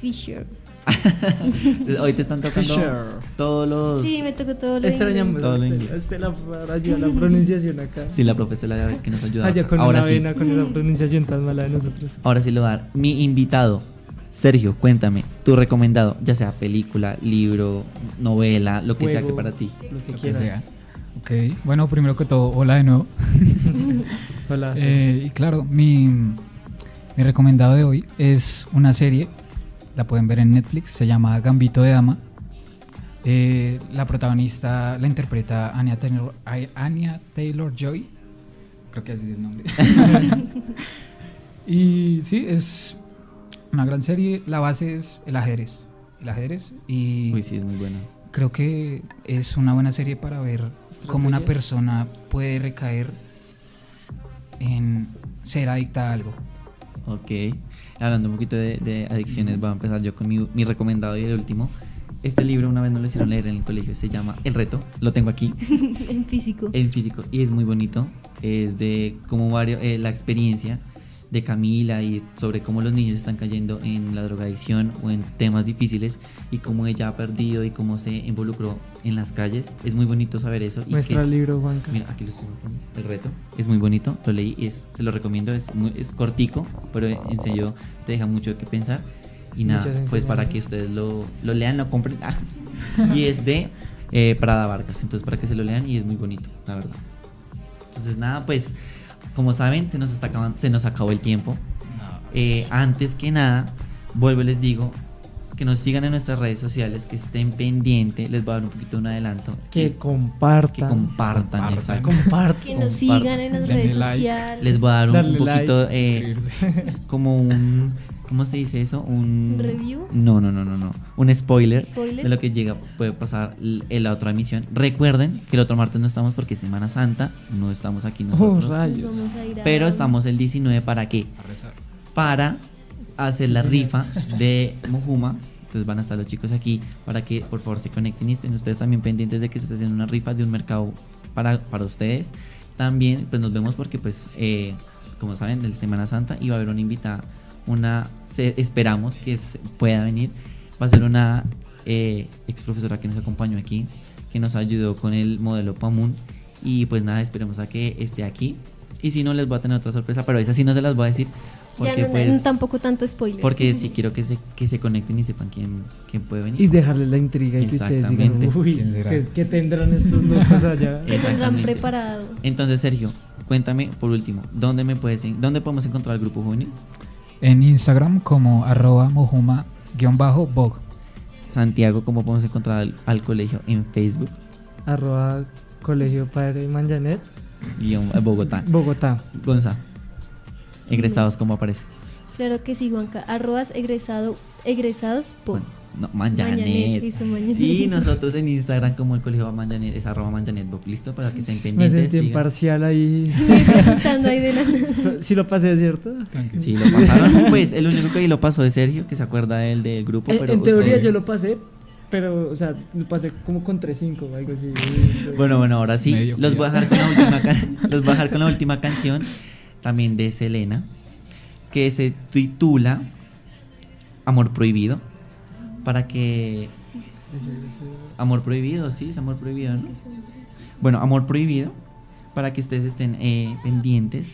Fisher. Hoy te están tocando Fisher. todos los... Sí, me tocó todo lo Extrañamos Todo lo a inglés. Estela, Estela para ayudar a la pronunciación acá. Sí, la profesora que nos ayuda. Allá con Ahora una sí. vena, con esa pronunciación tan mala de nosotros. Ahora sí lo va a dar. Mi invitado, Sergio, cuéntame, tu recomendado, ya sea película, libro, novela, lo que sea que para ti. Lo que Lo que quieras. sea. Ok, bueno, primero que todo, hola de nuevo. Hola. Eh, y claro, mi, mi recomendado de hoy es una serie, la pueden ver en Netflix, se llama Gambito de Dama. Eh, la protagonista la interpreta Anya Taylor, Ay- Anya Taylor Joy. Creo que así es el nombre. y sí, es una gran serie. La base es el ajedrez. El ajedrez. Y Uy, sí, es muy buena. creo que es una buena serie para ver cómo una persona puede recaer en ser adicta a algo. Ok. Hablando un poquito de, de adicciones, voy a empezar yo con mi, mi recomendado y el último. Este libro una vez me lo hicieron leer en el colegio, se llama El Reto, lo tengo aquí, en físico. en físico, y es muy bonito. Es de como varios, eh, la experiencia de Camila y sobre cómo los niños están cayendo en la drogadicción o en temas difíciles y cómo ella ha perdido y cómo se involucró en las calles. Es muy bonito saber eso. y Muestra el libro, Juanca. Mira, aquí lo estoy mostrando. El reto es muy bonito, lo leí es, se lo recomiendo. Es, muy, es cortico, pero en serio te deja mucho que pensar. Y nada, pues para que ustedes lo, lo lean, lo compren. Ah. y es de eh, Prada Vargas, entonces para que se lo lean y es muy bonito, la verdad. Entonces nada, pues como saben, se nos, está acabando, se nos acabó el tiempo. Eh, antes que nada, vuelvo y les digo que nos sigan en nuestras redes sociales, que estén pendientes. Les voy a dar un poquito de un adelanto. Que compartan. que compartan, Compartan. Compartan. Que nos Compartan. sigan en las Denle redes like. sociales. Les voy a dar un, poquito, like, eh, como un, ¿cómo se dice eso? Un ¿Un review? No, no, no, no, no. Un spoiler, ¿Spoiler? de lo que llega, puede pasar en la otra emisión. Recuerden que el otro martes no estamos porque es Semana Santa, no estamos aquí Oh, nosotros. rayos. A- pero estamos el 19 para qué? Para hacer la rifa de Mojuma. Entonces van a estar los chicos aquí para que por favor se conecten y estén ustedes también pendientes de que se esté haciendo una rifa de un mercado para, para ustedes. También pues nos vemos porque pues eh, como saben del Semana Santa y va a haber una invitada, una se- esperamos que se- pueda venir. Va a ser una eh, ex profesora que nos acompañó aquí, que nos ayudó con el modelo Pamun. Y pues nada, esperemos a que esté aquí. Y si no, les voy a tener otra sorpresa, pero esa sí no se las voy a decir. Ya Porque no, pues... tampoco tanto spoiler. Porque sí quiero que se, que se conecten y sepan quién, quién puede venir. Y dejarle la intriga y que ustedes digan, Exactamente. uy, ¿Quién será? ¿qué, qué tendrán estos locos allá? Que tendrán preparado. Entonces, Sergio, cuéntame por último, ¿dónde me puedes, dónde podemos encontrar el grupo juvenil? En Instagram como arroba mojuma-bog. Santiago, ¿cómo podemos encontrar al, al colegio en Facebook? Arroba Colegio Padre Manjanet, Guión, eh, Bogotá. Bogotá. Gonza. Egresados, ¿cómo aparece? Claro que sí, Juanca. Arrobas egresado, egresados por. No, Manjanet, Manjanet. Manjanet. Y nosotros en Instagram como el colegio Manjanet es arroba Manjanetbook. ¿Listo? Para que estén Me pendientes. sentí sigan. imparcial ahí. Sí, preguntando ahí de la. Sí lo pasé, ¿cierto? Sí, lo pasaron. Pues el único que ahí lo pasó es Sergio, que se acuerda él del grupo. En, pero en teoría ustedes- yo lo pasé, pero, o sea, lo pasé como con 3-5 o algo así. Bueno, bueno, ahora sí, Medio los voy, a dejar con la última can- los voy a dejar con la última canción también de Selena, que se titula Amor Prohibido, para que... Amor Prohibido, sí, es Amor Prohibido, ¿no? Bueno, Amor Prohibido, para que ustedes estén eh, pendientes.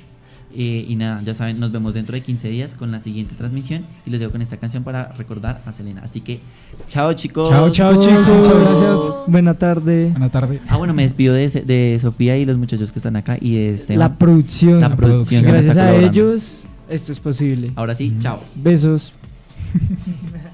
eh, y nada, ya saben, nos vemos dentro de 15 días con la siguiente transmisión y les dejo con esta canción para recordar a Selena. Así que, chao chicos. Chao, chao, chicos. Muchas gracias. Buena tarde. Buena tarde. Ah, bueno, me despido de, de Sofía y los muchachos que están acá y de Esteban. La producción. La producción. que me Gracias a colaborando. ellos, esto es posible. Ahora sí, chao. Besos.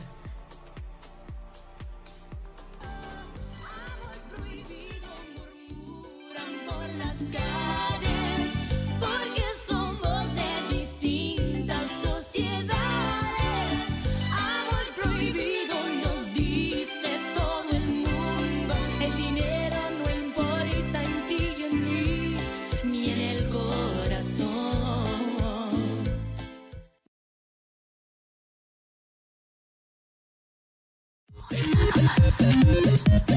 Podcast.